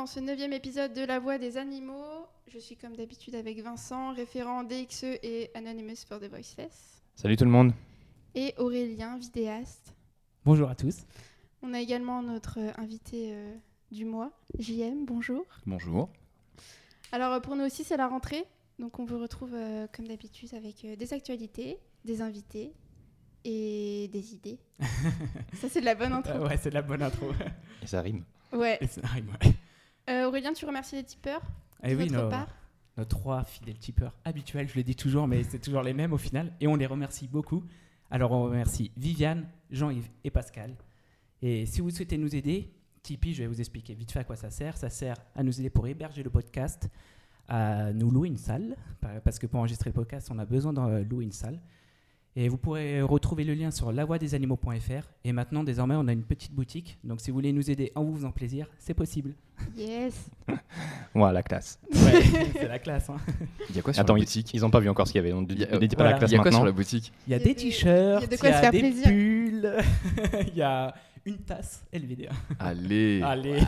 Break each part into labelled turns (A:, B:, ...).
A: dans ce neuvième épisode de La Voix des animaux. Je suis comme d'habitude avec Vincent, référent DXE et Anonymous for the Voiceless.
B: Salut tout le monde.
A: Et Aurélien, vidéaste.
C: Bonjour à tous.
A: On a également notre euh, invité euh, du mois, JM, bonjour.
D: Bonjour.
A: Alors euh, pour nous aussi c'est la rentrée, donc on vous retrouve euh, comme d'habitude avec euh, des actualités, des invités et des idées. Ça c'est de la bonne intro.
C: Euh, ouais, c'est de la bonne intro.
B: Et ça rime.
A: Ouais.
C: Et ça arrive, ouais.
A: Euh, Aurélien, tu remercies les tipeurs
C: Eh oui, nos, nos trois fidèles tipeurs habituels, je le dis toujours, mais c'est toujours les mêmes au final. Et on les remercie beaucoup. Alors on remercie Viviane, Jean-Yves et Pascal. Et si vous souhaitez nous aider, Tipeee, je vais vous expliquer vite fait à quoi ça sert. Ça sert à nous aider pour héberger le podcast, à nous louer une salle, par- parce que pour enregistrer le podcast, on a besoin de euh, louer une salle. Et vous pourrez retrouver le lien sur lavoidesanimaux.fr. Et maintenant, désormais, on a une petite boutique. Donc si vous voulez nous aider en vous faisant plaisir, c'est possible.
A: Yes.
B: Voilà, la classe.
C: Ouais, c'est la classe. hein.
D: Il y a quoi sur
B: Attends,
D: la boutique
B: ils ont pas vu encore ce qu'il y avait. On ne dit pas
C: voilà.
B: la classe
D: Il y a quoi
B: maintenant.
D: sur la boutique
C: Il y a des t-shirts,
A: il y a de
C: il
A: quoi
C: y
A: se
C: a
A: faire
C: des
A: plaisir.
C: pulls, il y a une tasse LVDA.
D: Allez.
C: Allez,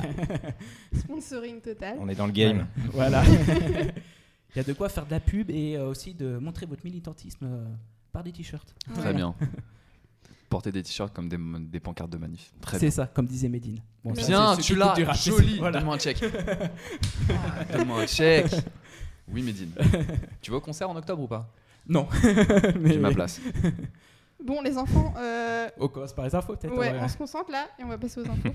A: Sponsoring total.
B: On est dans le game.
C: voilà. Il y a de quoi faire de la pub et euh, aussi de montrer votre militantisme euh, par des t-shirts.
D: Très bien. Porter des t-shirts comme des, des pancartes de manif. Très
C: C'est
D: bien.
C: ça, comme disait Medine. Bon,
D: Bien, tu l'as. Joli.
C: Voilà.
D: Donne-moi un chèque. Ah, Donne-moi un chèque. Oui, Médine. tu vas au concert en octobre ou pas?
C: Non. Mais
D: J'ai ma place.
A: Bon, les enfants, euh,
C: On commence par les infos peut-être.
A: ouais,
C: ouais.
A: on se concentre là et on va passer aux infos.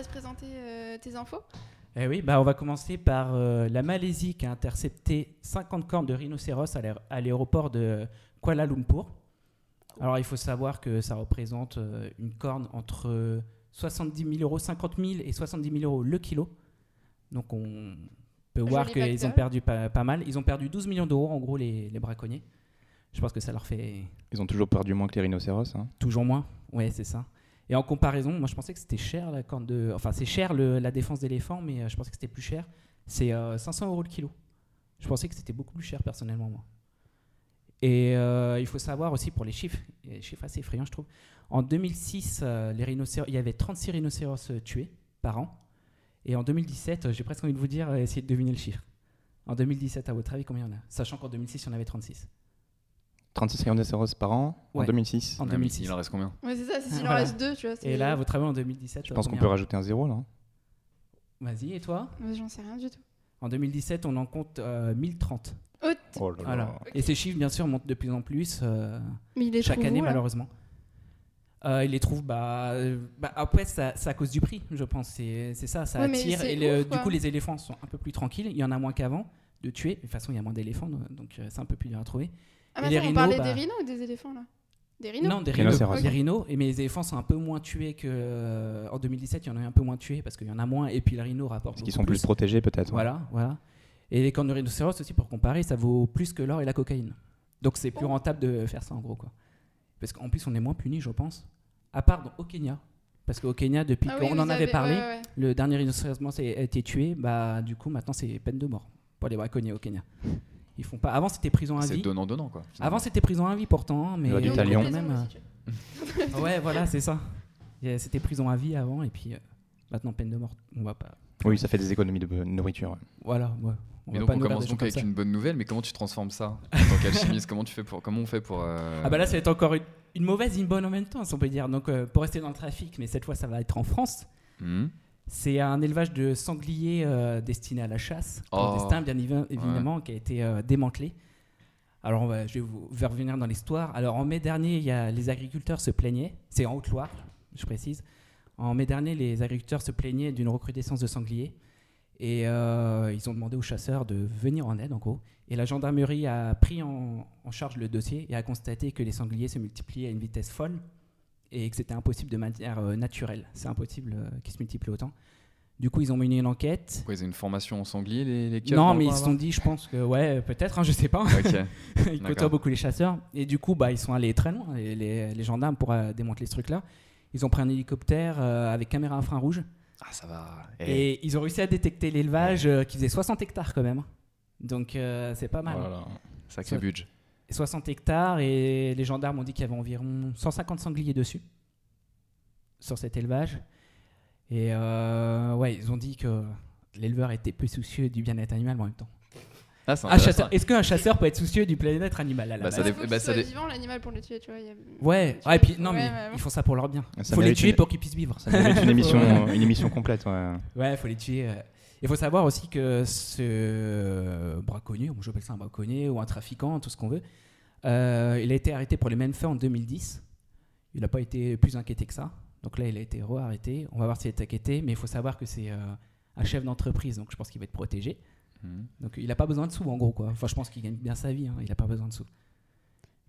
A: Laisse présenter euh, tes infos.
C: Eh oui, bah on va commencer par euh, la Malaisie qui a intercepté 50 cornes de rhinocéros à l'aé- à l'aéroport de Kuala Lumpur. Alors il faut savoir que ça représente euh, une corne entre 70 000 euros, 50 000 et 70 000 euros le kilo. Donc on peut
A: Joli
C: voir qu'ils ont perdu pas, pas mal. Ils ont perdu 12 millions d'euros en gros les, les braconniers. Je pense que ça leur fait
B: Ils ont toujours perdu moins que les rhinocéros. hein.
C: Toujours moins Ouais, c'est ça. Et en comparaison, moi je pensais que c'était cher la corne. Enfin, c'est cher la défense d'éléphant, mais euh, je pensais que c'était plus cher. C'est euh, 500 euros le kilo. Je pensais que c'était beaucoup plus cher personnellement, moi. Et euh, il faut savoir aussi pour les chiffres, les chiffres assez effrayants, je trouve. En 2006, euh, les rhinocéros, il y avait 36 rhinocéros euh, tués par an. Et en 2017, euh, j'ai presque envie de vous dire, euh, essayez de deviner le chiffre. En 2017, à votre avis, combien il y en a? Sachant qu'en 2006, il y en avait 36.
B: 36 rhinocéros par an en
C: Ouais.
B: 2006.
C: En
D: Ah, mais
C: 2006.
D: Il en reste combien
A: Ouais, c'est ça, c'est s'il en reste deux, tu vois.
C: Et là, votre avis, en 2017,
B: Je pense qu'on
C: combien
B: peut rajouter un zéro là. hein.
C: Vas-y, et toi
A: J'en sais rien du tout.
C: En 2017, on en compte euh, 1030.
A: Haute.
B: Oh là là.
C: Voilà. Et ces chiffres, bien sûr, montent de plus en plus euh,
A: Mais il est
C: chaque année,
A: où,
C: malheureusement. Euh, ils les trouvent, bah, euh, bah, après, c'est à cause du prix, je pense. C'est ça, ça
A: Ouais,
C: attire. Et le-
A: ouf,
C: du coup, les éléphants sont un peu plus tranquilles. Il y en a moins qu'avant de tuer. De toute façon, il y a moins d'éléphants, donc euh, c'est un peu plus dur à trouver.
A: Ah, mais
C: les
A: attends, on
C: rhinos,
A: parlait
C: bah-
A: des rhinos ou des éléphants là? Des rhinos?
C: Non, des rhinos.
B: Rhinocéros.
C: Des rhinos. Et mais les éléphants sont un peu moins tués que euh, en 2017. Il y en a eu un peu moins tués parce qu'il y en a moins. Et puis le rhino rapporte.
B: Parce qu'ils sont plus protégés peut-être. ouais.
C: Voilà, voilà. Et les cornes de rhinocéros aussi, pour comparer, ça vaut plus que l'or et la cocaïne. Donc c'est plus
A: Oh.
C: rentable de faire ça en gros. Quoi. Parce qu'en plus, on est moins puni, je pense. À part dans- au Kenya. Parce qu'au Kenya, depuis
A: Ah
C: qu'on en avait
A: avez-
C: parlé,
A: ouais, ouais, ouais.
C: le dernier rhinocéros a été tué. Bah, du coup, maintenant, c'est peine de mort pour les braconniers au Kenya. Ils font pas. Avant, c'était prison à
D: C'est
C: vie.
D: donnant-dauant quoi.
C: Avant, c'était prison à vie pourtant, hein, mais
A: les
C: quand même. euh. Ouais, voilà, c'est ça. C'était prison à vie avant, et puis euh, maintenant peine de mort. On va pas.
B: Oui, ça fait des économies de nourriture. ouais.
C: Voilà, ouais. On
D: Mais donc on commence donc avec
C: ça.
D: une bonne nouvelle, mais comment tu transformes ça en tant qu'alchimiste? Comment tu fais pour comment on fait pour euh,
C: Ah bah là, ça va être encore une, une mauvaise et une bonne en même temps, si on peut dire. Donc euh, pour rester dans le trafic, mais cette fois ça va être en France.
D: hmm
C: C'est un élevage de sangliers euh, destiné à la chasse,
D: Oh.
C: clandestin bien évi- évidemment, qui a été euh, démantelé. Alors on va- je vais vous faire revenir dans l'histoire. Alors en mai dernier, il y a, les agriculteurs se plaignaient, c'est en Haute-Loire, je précise. En mai dernier, les agriculteurs se plaignaient d'une recrudescence de sangliers. Et euh, ils ont demandé aux chasseurs de venir en aide, en gros. Et la gendarmerie a pris en, en charge le dossier et a constaté que les sangliers se multipliaient à une vitesse folle et que c'était impossible de manière euh, naturelle. C'est impossible euh, qu'ils se multiplient autant. Du coup, ils ont mené une enquête.
D: Pourquoi ils ont une formation en sanglier les, les
C: non, mais ils se sont dit, je pense que, ouais, peut-être, hein, je sais pas. ils côtoient
D: beaucoup
C: les chasseurs. Et du coup, bah, ils sont allés très loin, les, les- les gendarmes, pour euh, démanteler ce truc-là. Ils ont pris un hélicoptère euh, avec caméra infrarouge.
D: Ah ça va.
C: Et ils ont réussi à détecter l'élevage euh, qui faisait 60 hectares quand même. Donc euh, c'est pas mal.
B: Oh là là.
D: Sacré budget.
C: Et 60 hectares et les gendarmes ont dit qu'il y avait environ 150 sangliers dessus sur cet élevage. Et euh, ouais, ils ont dit que l'éleveur était peu soucieux du bien-être animal mais en même temps.
D: Ah,
C: Est-ce qu'un chasseur peut être soucieux du bien-être animal à la
D: Bah,
C: base
D: ça bah,
A: qu'il
D: ça dé-
A: vivant l'animal pour le tuer, tu vois. il y a-
C: Ouais, ouais, et puis non,
A: ouais,
C: mais
A: ouais,
C: ils font ça pour leur bien.
B: Ça
C: faut les tuer
B: une-
C: pour qu'ils puissent vivre.
B: Ça une émission, une émission complète. ouais.
C: Ouais, faut les tuer. euh. Il faut savoir aussi que ce braconnier, j'appelle ça un braconnier ou un trafiquant, tout ce qu'on veut, euh, il a été arrêté pour les mêmes faits en 2010. Il n'a pas été plus inquiété que ça. Donc là, il a été re-arrêté. On va voir s'il est inquiété, mais il faut savoir que c'est euh, un chef d'entreprise, donc je pense qu'il va être protégé.
D: Mhm.
C: Donc il n'a pas besoin de sous en gros quoi. Enfin, je pense qu'il gagne bien sa vie. hein. Il n'a pas besoin de sous.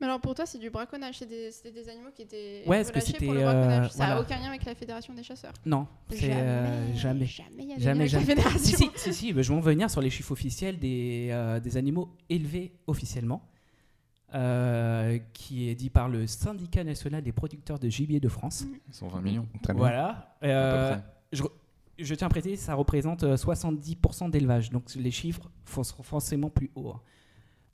A: Mais alors pour toi, c'est du braconnage. C'est des, c'était des animaux qui étaient
C: Ouais, est-ce que
A: relâchés pour
C: c'était,
A: le braconnage.
C: euh,
A: Ça n'a
C: voilà.
A: aucun lien avec la fédération des chasseurs.
C: Non, c'est euh, jamais.
A: Jamais, y a
C: Jamais,
A: avec
C: jamais.
A: la fédération.
C: Si, si, si, si, mais je vais en venir sur les chiffres officiels des, euh, des animaux élevés officiellement, euh, qui est dit par le syndicat national des producteurs de gibier de France.
D: Ils sont 20 millions.
B: Très bien.
C: Voilà.
D: à peu
C: Euh,
D: près.
C: je, je tiens à préciser, ça représente euh, 70% d'élevage, donc les chiffres font- seront forcément plus hauts. hein.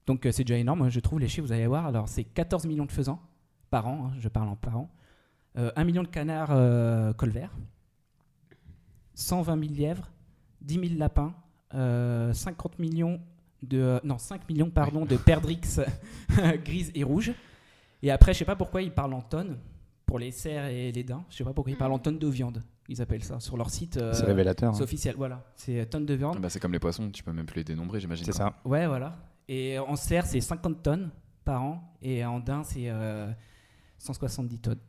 C: Donc euh, c'est déjà énorme, hein, je trouve, les chiffres, vous allez voir. Alors c'est 14 millions de faisans par an, hein, je parle en par an. Euh, 1 million de canards euh, colverts, 120 000 lièvres, 10 000 lapins, euh, 50 millions de euh, non 5 millions pardon de perdrix grises et rouges. Et après, je sais pas pourquoi ils parlent en tonnes pour les cerfs et les daims. Je sais pas pourquoi ils parlent en tonnes de viande. Ils appellent ça sur leur site. euh,
B: C'est révélateur.
C: c'est
B: hein.
C: officiel, voilà. C'est euh, tonnes de viande.
D: Bah, c'est comme les poissons, tu peux même plus les dénombrer, j'imagine.
B: C'est ça.
C: Ouais, voilà. Et en cerf, c'est 50 tonnes par an. Et en daim, c'est euh, 170 tonnes.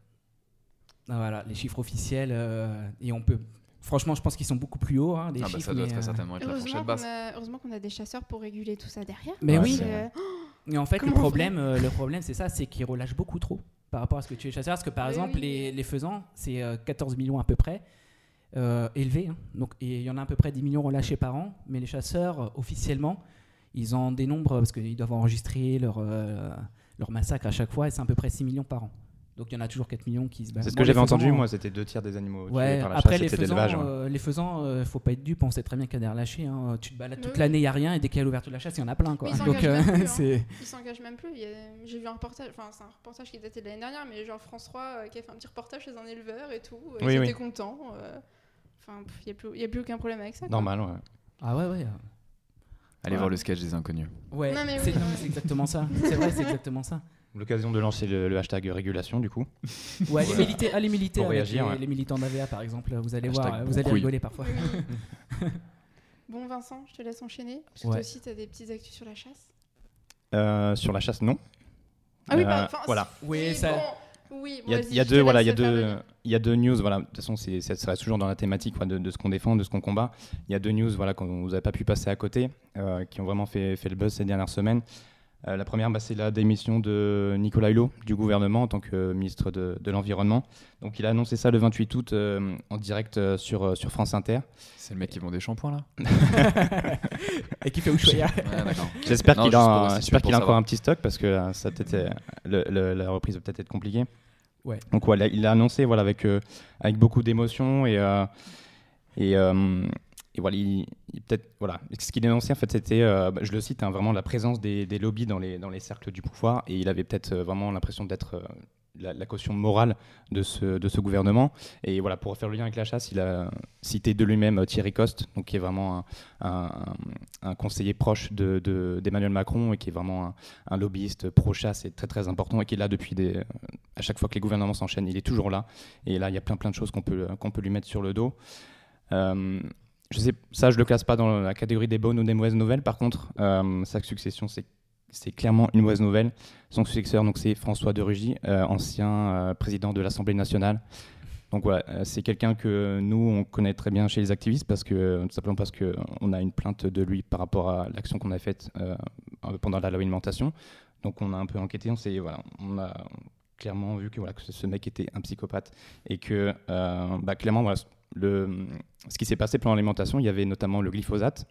C: Ah, Voilà, les chiffres officiels. euh, et on peut. Franchement, je pense qu'ils sont beaucoup plus hauts. hein, les
D: Ah, bah,
C: chiffres,
D: ça doit
C: mais,
D: très
C: euh,
D: certainement être la
A: Heureusement
D: fourchette
A: qu'on
D: basse.
A: a, heureusement qu'on a des chasseurs pour réguler tout ça derrière.
C: Mais
B: Ouais,
C: oui.
A: Euh,
C: Et en fait, le
A: Comment
C: problème, euh, le problème, c'est ça, c'est qu'ils relâchent beaucoup trop par rapport à ce que tu es chasseur. Parce que par
A: Oui,
C: exemple,
A: oui.
C: les, les faisans, c'est euh, 14 millions à peu près euh, élevés. hein. Donc, et il y en a à peu près 10 millions relâchés par an. Mais les chasseurs, euh, officiellement, ils en dénombrent parce qu'ils doivent enregistrer leur, euh, leur massacre à chaque fois et c'est à peu près 6 millions par an. Donc il y en a toujours 4 millions qui se battent.
B: C'est ce que j'avais entendu,
C: euh,
B: moi, c'était deux tiers des animaux tués
C: Ouais,
B: par la
C: après
B: chasse,
C: les
B: c'était
C: faisans,
B: l'élevage. ouais.
C: euh, les faisans, euh, faut pas être dupe, on sait très bien qu'il y a des relâchés. hein. Tu te balades toute
A: Oui.
C: l'année, il n'y a rien, et dès qu'il y a l'ouverture de la chasse, il y en a plein. Quoi.
A: Mais ils
C: Donc
A: s'engagent même plus, hein.
C: c'est.
A: Ils s'engagent même plus. A- J'ai vu un reportage, enfin c'est un reportage qui datait de l'année dernière, mais genre France 3 euh, qui a fait un petit reportage chez un éleveur et tout. euh,
B: Oui,
A: ils
B: oui.
A: étaient contents. euh, Enfin, il n'y a, plus- il y a plus aucun problème avec ça. quoi.
B: Normal, ouais.
C: Ah ouais, ouais.
D: Allez voir le sketch des inconnus.
C: Ouais,
A: Non, mais
C: c'est
A: oui.
C: non, mais c'est exactement ça. C'est vrai, c'est exactement ça.
B: L'occasion de lancer le, le hashtag régulation, du coup.
C: Ouais, les, militaires, ah, les militaires,
B: Pour
C: avec
B: réagir,
C: les,
B: ouais.
C: les militants d'AVA par exemple, vous allez
D: Hashtag
C: voir,
D: bon
C: vous allez rigoler parfois.
A: Oui, bon Vincent, je te laisse enchaîner. Parce que
C: Ouais.
A: toi aussi, tu as des petites actus sur la chasse.
B: Euh, sur la chasse, non.
A: Ah oui,
B: Euh,
A: bah,
B: voilà.
C: Oui, ça-
A: bon, oui,
B: Il y a, il y deux, voilà, il y a deux, il y a deux news, voilà. De toute façon, c'est, ça reste toujours dans la thématique quoi, de, de ce qu'on défend, de ce qu'on combat. Il y a deux news, voilà, qu'on vous pas pu passer à côté, euh, qui ont vraiment fait, fait le buzz ces dernières semaines. Euh, la première, bah, c'est la démission de Nicolas Hulot du gouvernement en tant que ministre de, de l'environnement. Donc, il a annoncé ça le 28 août euh, en direct euh, sur, euh, sur France Inter.
D: C'est le mec qui vend des shampoings là
C: Et qui fait Ushuaïa.
D: Ouais.
B: J'espère
D: Non,
B: qu'il a,
D: resituer,
B: j'espère
D: pour
B: qu'il a encore un petit stock parce que euh, ça peut-être, euh, le- le- la reprise va peut-être être compliquée.
C: Ouais.
B: Donc voilà, il l'a annoncé voilà avec euh, avec beaucoup d'émotion et euh, euh, et voilà, il, peut-être voilà, ce qu'il dénonçait en fait c'était, bah, je le cite, hein, vraiment la présence des, des lobbies dans les dans les cercles du pouvoir et il avait peut-être vraiment l'impression d'être la, caution morale de ce, de ce gouvernement. Et voilà, pour faire le lien avec la chasse, il a cité de lui-même euh, Thierry Coste, donc qui est vraiment un, conseiller proche de- de- d'Emmanuel Macron et qui est vraiment un, lobbyiste pro-chasse et très très important et qui est là depuis. À chaque fois que les gouvernements s'enchaînent, il est toujours là. Et là, il y a plein plein de choses qu'on peut, qu'on peut lui mettre sur le dos. Euh, je sais, ça, je le classe pas dans la catégorie des bonnes ou des mauvaises nouvelles. Par contre, euh, sa succession, c'est c'est clairement une mauvaise nouvelle. Son successeur, donc c'est François de Rugy, euh, ancien euh, président de l'Assemblée nationale. Donc voilà, euh, c'est quelqu'un que nous on connaît très bien chez les activistes parce que tout simplement parce que on a une plainte de lui par rapport à l'action qu'on a faite pendant la loi alimentation. Donc on a un peu enquêté, on voilà, on a clairement vu que voilà que ce mec était un psychopathe et que bah, clairement voilà le ce qui s'est passé pendant l'alimentation, il y avait notamment le glyphosate.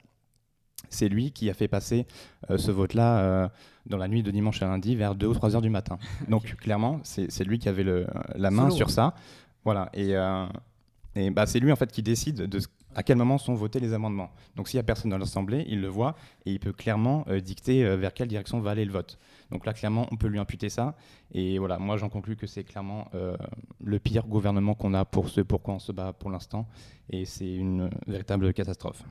B: C'est lui qui a fait passer euh, ce vote-là euh, dans la nuit de dimanche à lundi vers 2 ou 3 heures du matin. Donc clairement, c'est lui qui avait le, la main sur ça. Voilà. Et, euh, et bah, c'est lui en fait qui décide de à quel moment sont votés les amendements. Donc s'il n'y a personne dans l'Assemblée, il le voit et il peut clairement euh, dicter euh, vers quelle direction va aller le vote. Donc là, clairement, on peut lui imputer ça. Et voilà, moi j'en conclus que c'est clairement euh, le pire gouvernement qu'on a pour ce pourquoi on se bat pour l'instant. Et c'est une véritable catastrophe.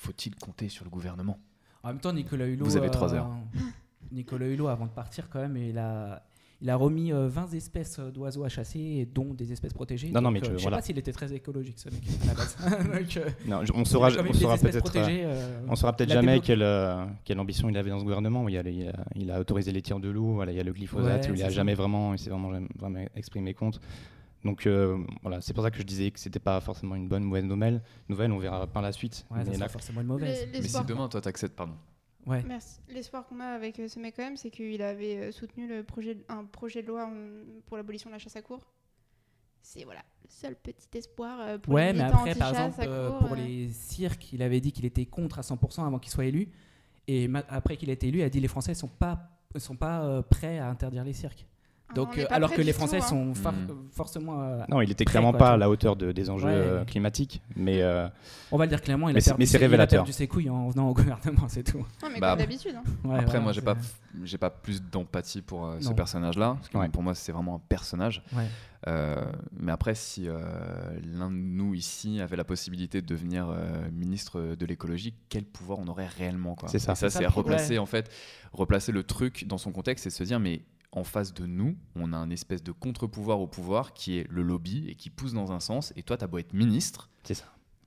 D: Faut-il compter sur le gouvernement?
C: En même temps, Nicolas Hulot.
D: Vous avez trois heures.
C: Nicolas Hulot, avant de partir, quand même, il a, il a remis euh, 20 espèces euh, d'oiseaux à chasser, dont des espèces protégées.
B: Non, non, mais
C: euh, je sais
B: voilà.
C: pas s'il était très écologique, ce mec, à la base. Donc, euh,
B: Non, on saura, on saura peut-être. euh,
C: euh,
B: On saura jamais quelle, euh, quelle ambition il avait dans ce gouvernement. Il a, il a, il a autorisé les tirs de loup, voilà, il y a le glyphosate,
C: Ouais,
B: il a
C: c'est ça.
B: jamais vraiment, il s'est vraiment, jamais- vraiment exprimé contre. Donc euh, voilà, c'est pour ça que je disais que c'était pas forcément une bonne ou mauvaise nouvelle. Nouvelle, on verra par la suite.
C: Ouais, ça
B: Mais
C: sera
B: là,
C: forcément une mauvaise.
D: Mais si demain, toi, t'acceptes, pardon.
C: Ouais.
A: Merci. L'espoir qu'on a avec euh, ce mec quand même, c'est qu'il avait euh, soutenu le projet, un projet de loi pour l'abolition de la chasse à court. C'est voilà le seul petit espoir pour
C: Ouais,
A: les
C: mais après, par exemple, euh, pour
A: euh.
C: les cirques, il avait dit qu'il était contre à 100% avant qu'il soit élu. Et ma- après qu'il ait été élu, il a dit les Français sont pas sont pas euh, prêts à interdire les cirques.
A: Ah,
C: Donc, euh, alors que les
A: tout,
C: Français
A: hein.
C: sont
D: Mhm.
C: forcément. euh,
B: non, il était
C: prêt,
B: clairement
C: quoi,
B: pas à la hauteur de- des enjeux
C: Ouais.
B: euh, climatiques. Mais euh,
C: on va le dire clairement, il
B: Mais
C: a,
B: c'est-
C: perdu,
B: mais
C: ses, il a
B: révélateur.
C: perdu ses couilles en venant au gouvernement, c'est tout.
A: Non, mais
D: Bah,
A: comme d'habitude. hein.
C: Ouais,
D: Après,
C: voilà,
D: moi, j'ai pas, j'ai pas plus d'empathie pour euh, ce personnage-là. Parce que pour moi, c'est vraiment un personnage.
C: Ouais.
D: Euh, mais après, si euh, l'un de nous ici avait la possibilité de devenir euh, ministre de l'écologie, quel pouvoir on aurait réellement quoi
B: C'est ça.
D: Et ça,
C: C'est
D: replacer en fait, replacer le truc dans son contexte et se dire mais en face de nous, on a un espèce de contre-pouvoir au pouvoir qui est le lobby et qui pousse dans un sens. Et toi, t'as beau être ministre,
B: c'est ça.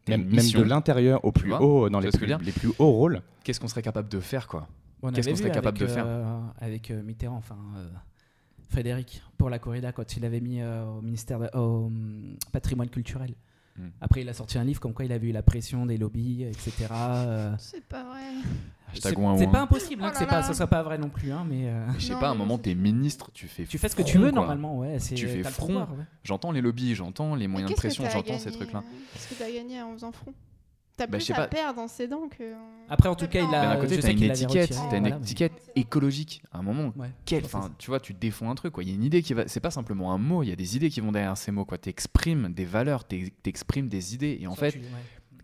B: Même, de l'intérieur au plus
D: vois
B: haut, dans les plus, les hauts rôles.
D: Qu'est-ce qu'on serait capable de faire quoi
C: On
D: Qu'est-ce
C: avait
D: qu'on serait capable
C: avec,
D: de faire
C: euh, Avec euh, Mitterrand, enfin euh, Frédéric, pour la corrida, quand il avait mis euh, au ministère de- au hum, patrimoine culturel.
D: Hmm.
C: Après, il a sorti un livre comme quoi il avait eu la pression des lobbies, etc. euh,
A: C'est pas vrai.
D: Hashtag
C: c'est pas impossible hein,
A: Oh
C: que c'est pas, ce soit pas vrai non plus, hein, mais euh,
D: Je sais
A: Non,
D: pas, à un moment, t'es ministre, tu fais.
C: tu fais ce que tu
D: front,
C: veux
D: quoi.
C: normalement, ouais. c'est-
D: Tu fais front.
C: pouvoir, ouais.
D: J'entends les lobbies, j'entends les moyens de pression, j'entends ces trucs-là.
A: Qu'est-ce que t'as gagné en faisant front? T'as
D: Bah,
A: plus à
D: pas.
A: perdre en cédant que.
C: Après, en tout cas, il
D: Mais
C: a-
D: d'un côté, t'as une étiquette, t'as une étiquette écologique. À un moment, quel,
C: ça.
D: tu vois, tu défends un truc. quoi. Il y a une idée qui va. C'est pas simplement un mot. Il y a des idées qui vont derrière ces mots. Tu exprimes des valeurs, tu exprimes des idées. Et en
C: Ça,
D: fait,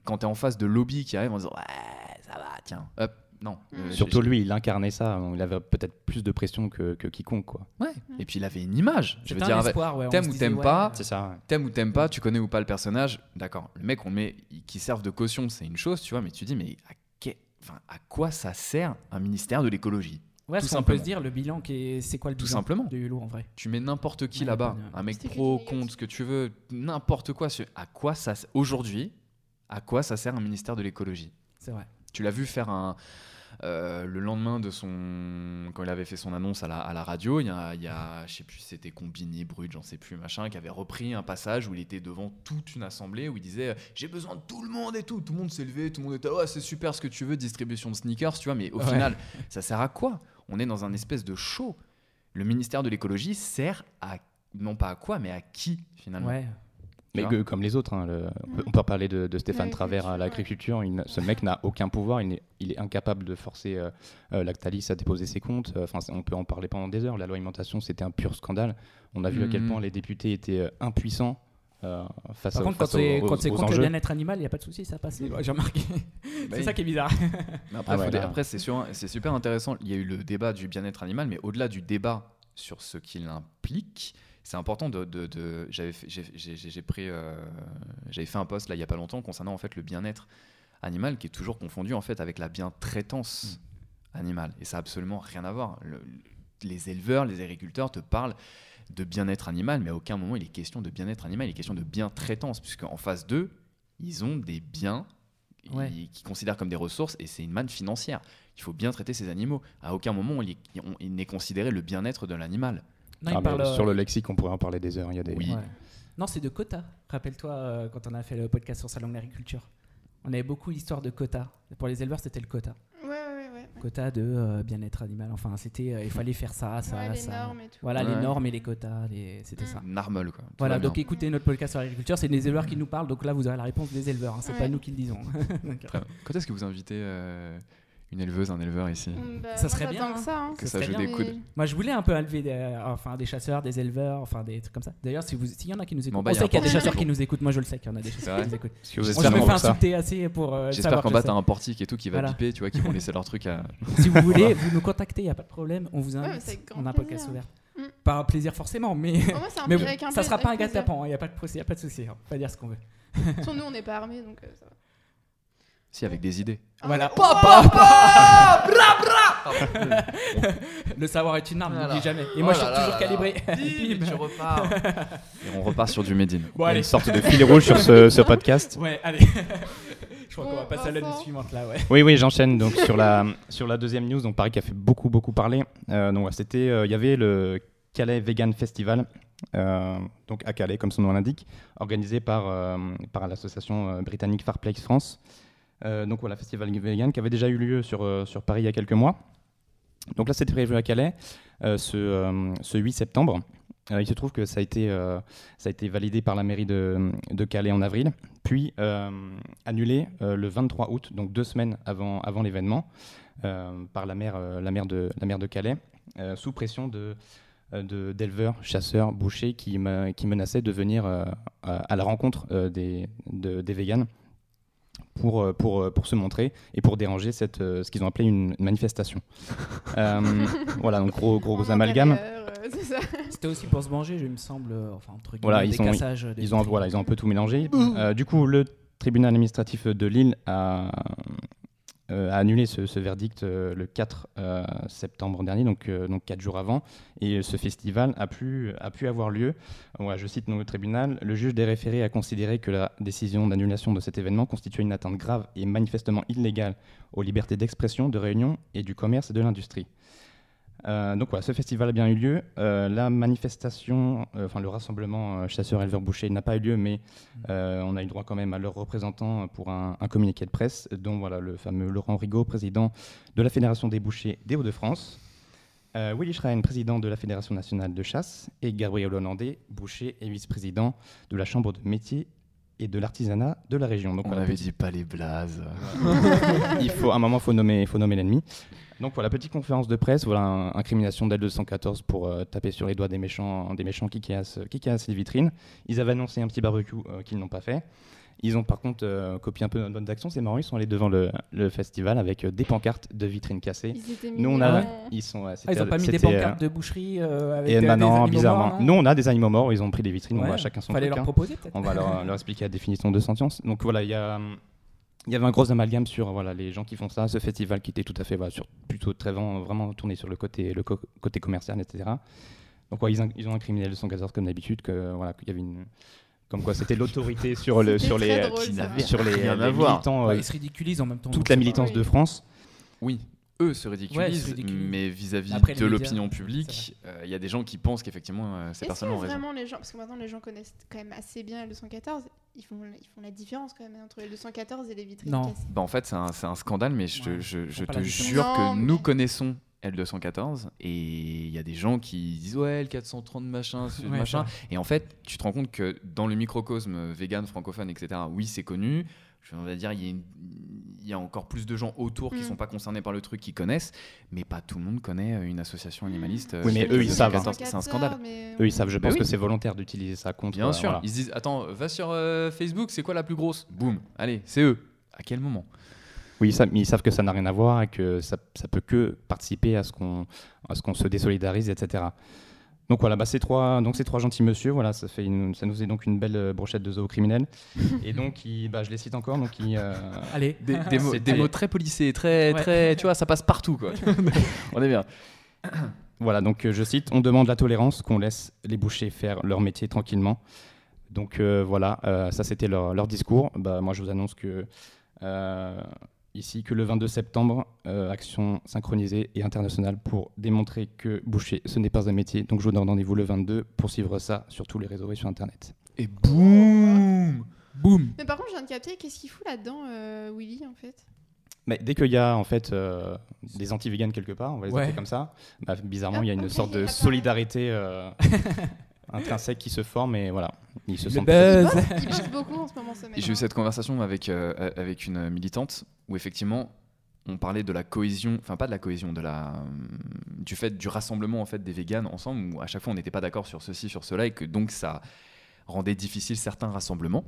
D: quand tu es en face de lobby qui arrivent en disant ouais, ça va, tiens, hop, non. euh,
B: Surtout lui, il incarnait ça. Il avait peut-être plus de pression que, que quiconque. Quoi.
D: Ouais. Et puis il avait une image. Je veux dire,
C: espoir, ouais,
D: t'aimes ou t'aimes
C: ouais,
D: pas,
B: C'est ça. ouais.
D: T'aimes ou t'aimes pas, tu connais ou pas le personnage, d'accord. Le mec, on met, qui serve de caution, c'est une chose, tu vois, mais tu dis, mais à, que- enfin, à quoi ça sert un ministère de l'écologie?
C: Ouais,
D: Tout
C: parce qu'on peut
D: simplement.
C: se dire, le bilan, c'est quoi le
D: Tout
C: bilan
D: simplement.
C: de Hulot en vrai?
D: Tu mets n'importe qui
C: Ouais,
D: là-bas, un mec pro, contre, ce que tu veux, n'importe quoi. sur- À quoi ça, aujourd'hui, à quoi ça sert un ministère de l'écologie?
C: C'est vrai.
D: Tu l'as vu faire un. Euh, le lendemain de son. Quand il avait fait son annonce à la, à la radio, il y a, il y a je sais plus c'était Combini, Brut, j'en sais plus, machin, qui avait repris un passage où il était devant toute une assemblée où il disait J'ai besoin de tout le monde et tout. Tout le monde s'est levé, tout le monde était Ouais, c'est super ce que tu veux, distribution de sneakers, tu vois, mais au
C: Ouais.
D: final, ça sert à quoi? On est dans un espèce de show. Le ministère de l'écologie sert à. Non pas à quoi, mais à qui finalement?
C: Ouais.
B: Mais que- comme les autres, hein, le- on, peut, on peut parler de, de Stéphane Travers à
A: L'agriculture,
B: Ce mec n'a aucun pouvoir. Il est, il est incapable de forcer euh, euh, Lactalis à déposer ses comptes. Euh, Enfin, on peut en parler pendant des heures. La loi alimentation, c'était un pur scandale. On a vu à quel
D: Mhm.
B: point les députés étaient euh, impuissants euh, face,
C: Par
B: à-
C: contre, quand
B: face
C: quand c'est contre le bien-être animal, il n'y a pas de souci, ça passe. Ouais, J'ai remarqué. c'est
D: oui.
C: ça qui est bizarre.
D: Mais après,
B: Ah ouais,
D: après, c'est super intéressant. Il y a eu le débat du bien-être animal, mais au-delà du débat sur ce qu'il implique, c'est important de. de- de- j'avais j'ai- pris, euh, j'avais fait un post là il y a pas longtemps concernant en fait le bien-être animal qui est toujours confondu en fait avec la bien-traitance animale, et ça a absolument rien à voir. Le- les éleveurs, les agriculteurs te parlent de bien-être animal, mais à aucun moment il est question de bien-être animal, il est question de bien-traitance, puisque en face d'eux, ils ont des biens
C: Ouais.
D: qu'ils considèrent comme des ressources et c'est une manne financière. Il faut bien traiter ces animaux. À aucun moment il n'est considéré le bien-être de l'animal.
C: Non,
B: Ah,
C: il parle,
B: Sur
C: euh,
B: le lexique, on pourrait en parler des heures. Il y a des...
D: Oui.
C: Ouais. Non, c'est de quotas. Rappelle-toi euh, quand on a fait le podcast sur Salon de l'agriculture. On avait beaucoup l'histoire de quotas. Pour les éleveurs, c'était le quota.
A: Ouais, ouais, ouais.
C: Quota de euh, bien-être animal. Enfin, c'était euh, il fallait faire ça, ça,
A: Ouais, les
C: ça.
A: normes et tout.
C: Voilà,
D: Ouais.
C: les normes et les quotas, les- c'était
A: Mm.
C: ça.
D: Narmel quoi. Tout
C: Voilà, donc
D: bien.
C: écoutez notre podcast sur l'agriculture, c'est des éleveurs qui nous parlent, donc là vous aurez la réponse des éleveurs, hein, c'est
A: Ouais.
C: pas nous qui le disons. Donc,
D: Très bien. Quand est-ce que vous invitez euh, une éleveuse, un éleveur ici.
A: Bah,
C: Ça serait bien,
A: que ça. hein.
D: Que
C: Ça
D: joue
C: bien,
D: des
A: Mais-
D: coudes.
C: Moi, je voulais un peu élever des, euh, enfin, des chasseurs, des éleveurs, enfin des trucs comme ça. D'ailleurs, si vous, s'il y en a qui nous écoutent,
D: Bon, bah,
C: on sait qu'il y a des chasseurs qui nous écoutent. Moi, je le sais qu'il y en a des chasseurs qui nous écoutent. Fais
B: pour ça.
C: insulter assez pour. euh,
D: J'espère qu'en
C: que
D: bas t'as un portique et tout qui va
C: Voilà.
D: biper, tu vois, qui vont laisser leur truc à.
C: Si vous voulez, vous nous contactez, il n'y a pas de problème. On vous invite. on a un podcast ouvert.
A: Mm.
C: Pas un plaisir forcément, mais. Mais ça sera pas un tapant, il n'y a pas de, y a pas de souci. hein. On va dire ce qu'on veut.
A: Nous, on n'est pas armés, donc euh, ça va.
D: Si, avec des idées.
A: Ah,
C: Voilà.
A: oh,
C: Le savoir est une arme,
D: Voilà.
C: n'oublie jamais. Et
D: Oh
C: moi, je suis
D: là
C: toujours
D: là
C: calibré.
D: là.
C: Bim.
D: tu repars. Et on repart sur du Médine.
C: Bon,
B: Il y a
C: allez.
B: une sorte de fil rouge sur ce, ce podcast.
C: Ouais, allez. je crois qu'on va passer à l'année
A: Vincent.
C: suivante là, ouais.
B: Oui, oui, j'enchaîne. Donc sur la sur la deuxième news, donc pareil qui a fait beaucoup beaucoup parler. Euh, donc ouais, c'était, euh, il y avait le Calais Vegan Festival, euh, donc à Calais comme son nom l'indique, organisé par euh, par l'association euh, britannique Farplex France. Euh, donc voilà, festival vegan qui avait déjà eu lieu sur euh, sur Paris il y a quelques mois. Donc là, c'était prévu à Calais euh, ce, ce 8 septembre. Il se trouve que ça a été, ça a été validé par la mairie de, de Calais en avril, puis annulé le 23 août, donc deux semaines avant, avant l'événement, par la maire, la, de, la de Calais, sous pression de, d'éleveurs, chasseurs, bouchers qui, qui menaçaient de venir à, la rencontre des, de- des véganes pour, euh, pour, euh, pour se montrer et pour déranger cette, euh, ce qu'ils ont appelé une manifestation. Euh, voilà, donc gros, gros, amalgame.
C: C'était aussi pour se manger, je me semble, enfin entre guillemets,
B: Voilà,
C: des
B: ils ont-
C: cassages. des
B: Ils ont, voilà, ils ont un peu tout mélangé. Euh, du coup, le tribunal administratif de Lille a, a annulé ce, verdict euh, le 4 euh, septembre dernier, donc, euh, donc 4 jours avant. Et ce festival a pu, avoir lieu. Je cite le tribunal. Le juge des référés a considéré que la décision d'annulation de cet événement constituait une atteinte grave et manifestement illégale aux libertés d'expression, de réunion et du commerce et de l'industrie. Euh, donc voilà, ce festival a bien eu lieu. Euh, la manifestation, euh, enfin le rassemblement euh, chasseurs-éleveurs-bouchers n'a pas eu lieu, mais euh, on a eu droit quand même à leurs représentants pour un, un communiqué de presse, dont voilà le fameux Laurent Rigaud, président de la Fédération des bouchers des Hauts-de-France, euh, Willy Schrein, président de la Fédération nationale de chasse, et Gabriel Hollandais, boucher et vice-président de la Chambre de métier et de l'artisanat de la région. Donc
D: On
B: voilà,
D: avait
B: petit-
D: dit pas les blazes.
B: il faut, à un moment, il faut nommer, faut nommer l'ennemi. Donc voilà, petite conférence de presse, voilà, un- incrimination d'L214 pour euh, taper sur les doigts des méchants, des méchants qui cassent, qui cassent les vitrines. Ils avaient annoncé un petit barbecue euh, qu'ils n'ont pas fait. Ils ont par contre euh, copié un peu notre mode d'action, c'est marrant, ils sont allés devant le, le festival avec euh, des pancartes de vitrines cassées.
A: Ils étaient
B: Nous on a,
A: mignons.
B: ils sont, ouais,
C: Ah, ils ont pas mis des
B: c'était, euh,
C: pancartes de boucherie euh, avec
B: et
C: des
B: maintenant,
C: animaux
B: bizarrement,
C: morts, non
B: nous on a des animaux morts, ils ont pris des vitrines, on
C: Ouais,
B: va chacun son
C: Fallait
B: truc.
C: leur
B: hein.
C: proposer peut-être.
B: On va leur, leur expliquer la définition de sentience. Donc voilà, il y a, hum, il y avait un gros amalgame sur voilà, les gens qui font ça, ce festival qui était tout à fait voilà, sur, plutôt très vent- vraiment tourné sur le côté, le co- côté commercial, etc. Donc ouais, ils, ils ont incriminé le 114 comme d'habitude, que voilà, qu'il y avait une, comme quoi c'était l'autorité sur le sur les
A: drôle,
B: sur les, militants,
C: Ouais,
B: euh,
C: ils se ridiculisent en même temps.
B: toute la militance
A: Oui.
B: de France.
D: Oui, eux se
C: Ouais,
D: ridiculisent,
C: se ridiculisent.
D: mais vis-à-vis de l'opinion publique, euh, il y a des gens qui pensent qu'effectivement euh, ces personnes
A: que
D: ont raison.
A: vraiment les gens, parce que maintenant les gens connaissent quand même assez bien le 214, ils font, ils font la différence quand même entre le 214 et les vitrines
C: Non.
A: cassées.
D: Bah, en fait, c'est un, c'est un scandale, mais je,
C: Ouais,
D: je, je te jure que nous connaissons L214 et il y a des gens qui disent ouais L430 machin,
C: Ouais,
D: machin. Et en fait, tu te rends compte que dans le microcosme vegan, francophone, etc., oui, c'est connu. Je on va dire, il y, a une- y a encore plus de gens autour qui
A: Mm.
D: sont pas concernés par le truc qui connaissent, mais pas tout le monde connaît euh, une association animaliste. euh,
B: Oui, mais eux, ils savent,
D: 214. C'est un scandale.
A: mais-
B: Eux, ils savent, je
D: Bah
B: pense
D: oui.
B: que c'est volontaire d'utiliser ça contre.
D: Bien
B: euh,
D: sûr,
B: voilà.
D: ils se disent attends, va sur euh, Facebook, c'est quoi la plus grosse? Boum, allez, c'est eux. À quel moment?
B: Oui, ils savent, mais ils savent que ça n'a rien à voir et que ça, ça peut que participer à ce qu'on à ce qu'on se désolidarise, etc. Donc voilà, bah, ces trois donc ces trois gentils monsieur, voilà, ça fait une- ça nous fait donc une belle euh, brochette de zoocriminels. et donc bah, je les cite encore, donc ils, euh,
C: Allez.
D: Des, des mots,
B: C'était-
D: des mots très policiers, très,
C: Ouais.
D: très, tu vois, ça passe partout quoi. On est bien.
B: Voilà, donc euh, je cite, on demande la tolérance, qu'on laisse les bouchers faire leur métier tranquillement. Donc euh, voilà, euh, ça c'était leur, leur discours. Bah, moi je vous annonce que euh, ici que le 22 septembre, euh, action synchronisée et internationale pour démontrer que boucher ce n'est pas un métier. Donc je vous donne rendez-vous le 22 pour suivre ça sur tous les réseaux et sur internet.
D: Et boum
C: Boum.
A: Mais par contre, je viens de capter, qu'est-ce qu'il fout là-dedans, euh, Willy, en fait?
B: Mais dès qu'il y a en fait euh, des anti-véganes quelque part, on va les
C: Ouais.
B: appeler comme ça, bah, bizarrement
A: Ah,
B: il y a une
A: ok,
B: sorte de solidarité euh, intrinsèque qui se forme et voilà, ils se
C: Le
B: sentent
A: Il
C: buzz.
A: bosse, il bosse beaucoup en ce moment.
D: J'ai eu cette conversation avec, euh, avec une militante où effectivement, on parlait de la cohésion, enfin pas de la cohésion, de la, du fait du rassemblement en fait des véganes ensemble, où à chaque fois on n'était pas d'accord sur ceci, sur cela, et que donc ça rendait difficile certains rassemblements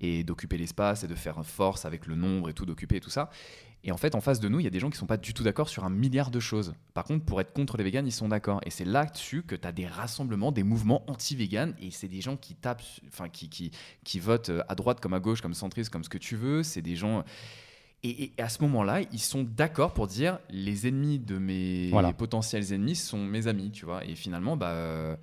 D: et d'occuper l'espace et de faire force avec le nombre et tout, d'occuper tout ça. Et en fait, en face de nous, il y a des gens qui sont pas du tout d'accord sur un milliard de choses. Par contre, pour être contre les véganes, ils sont d'accord. Et c'est là-dessus que tu as des rassemblements, des mouvements anti-véganes. Et c'est des gens qui tapent, enfin, qui, qui, qui votent à droite comme à gauche, comme centriste, comme ce que tu veux. C'est des gens. Et, et à ce moment-là, ils sont d'accord pour dire les ennemis de mes
B: Voilà.
D: potentiels ennemis sont mes amis, tu vois. Et finalement, bah.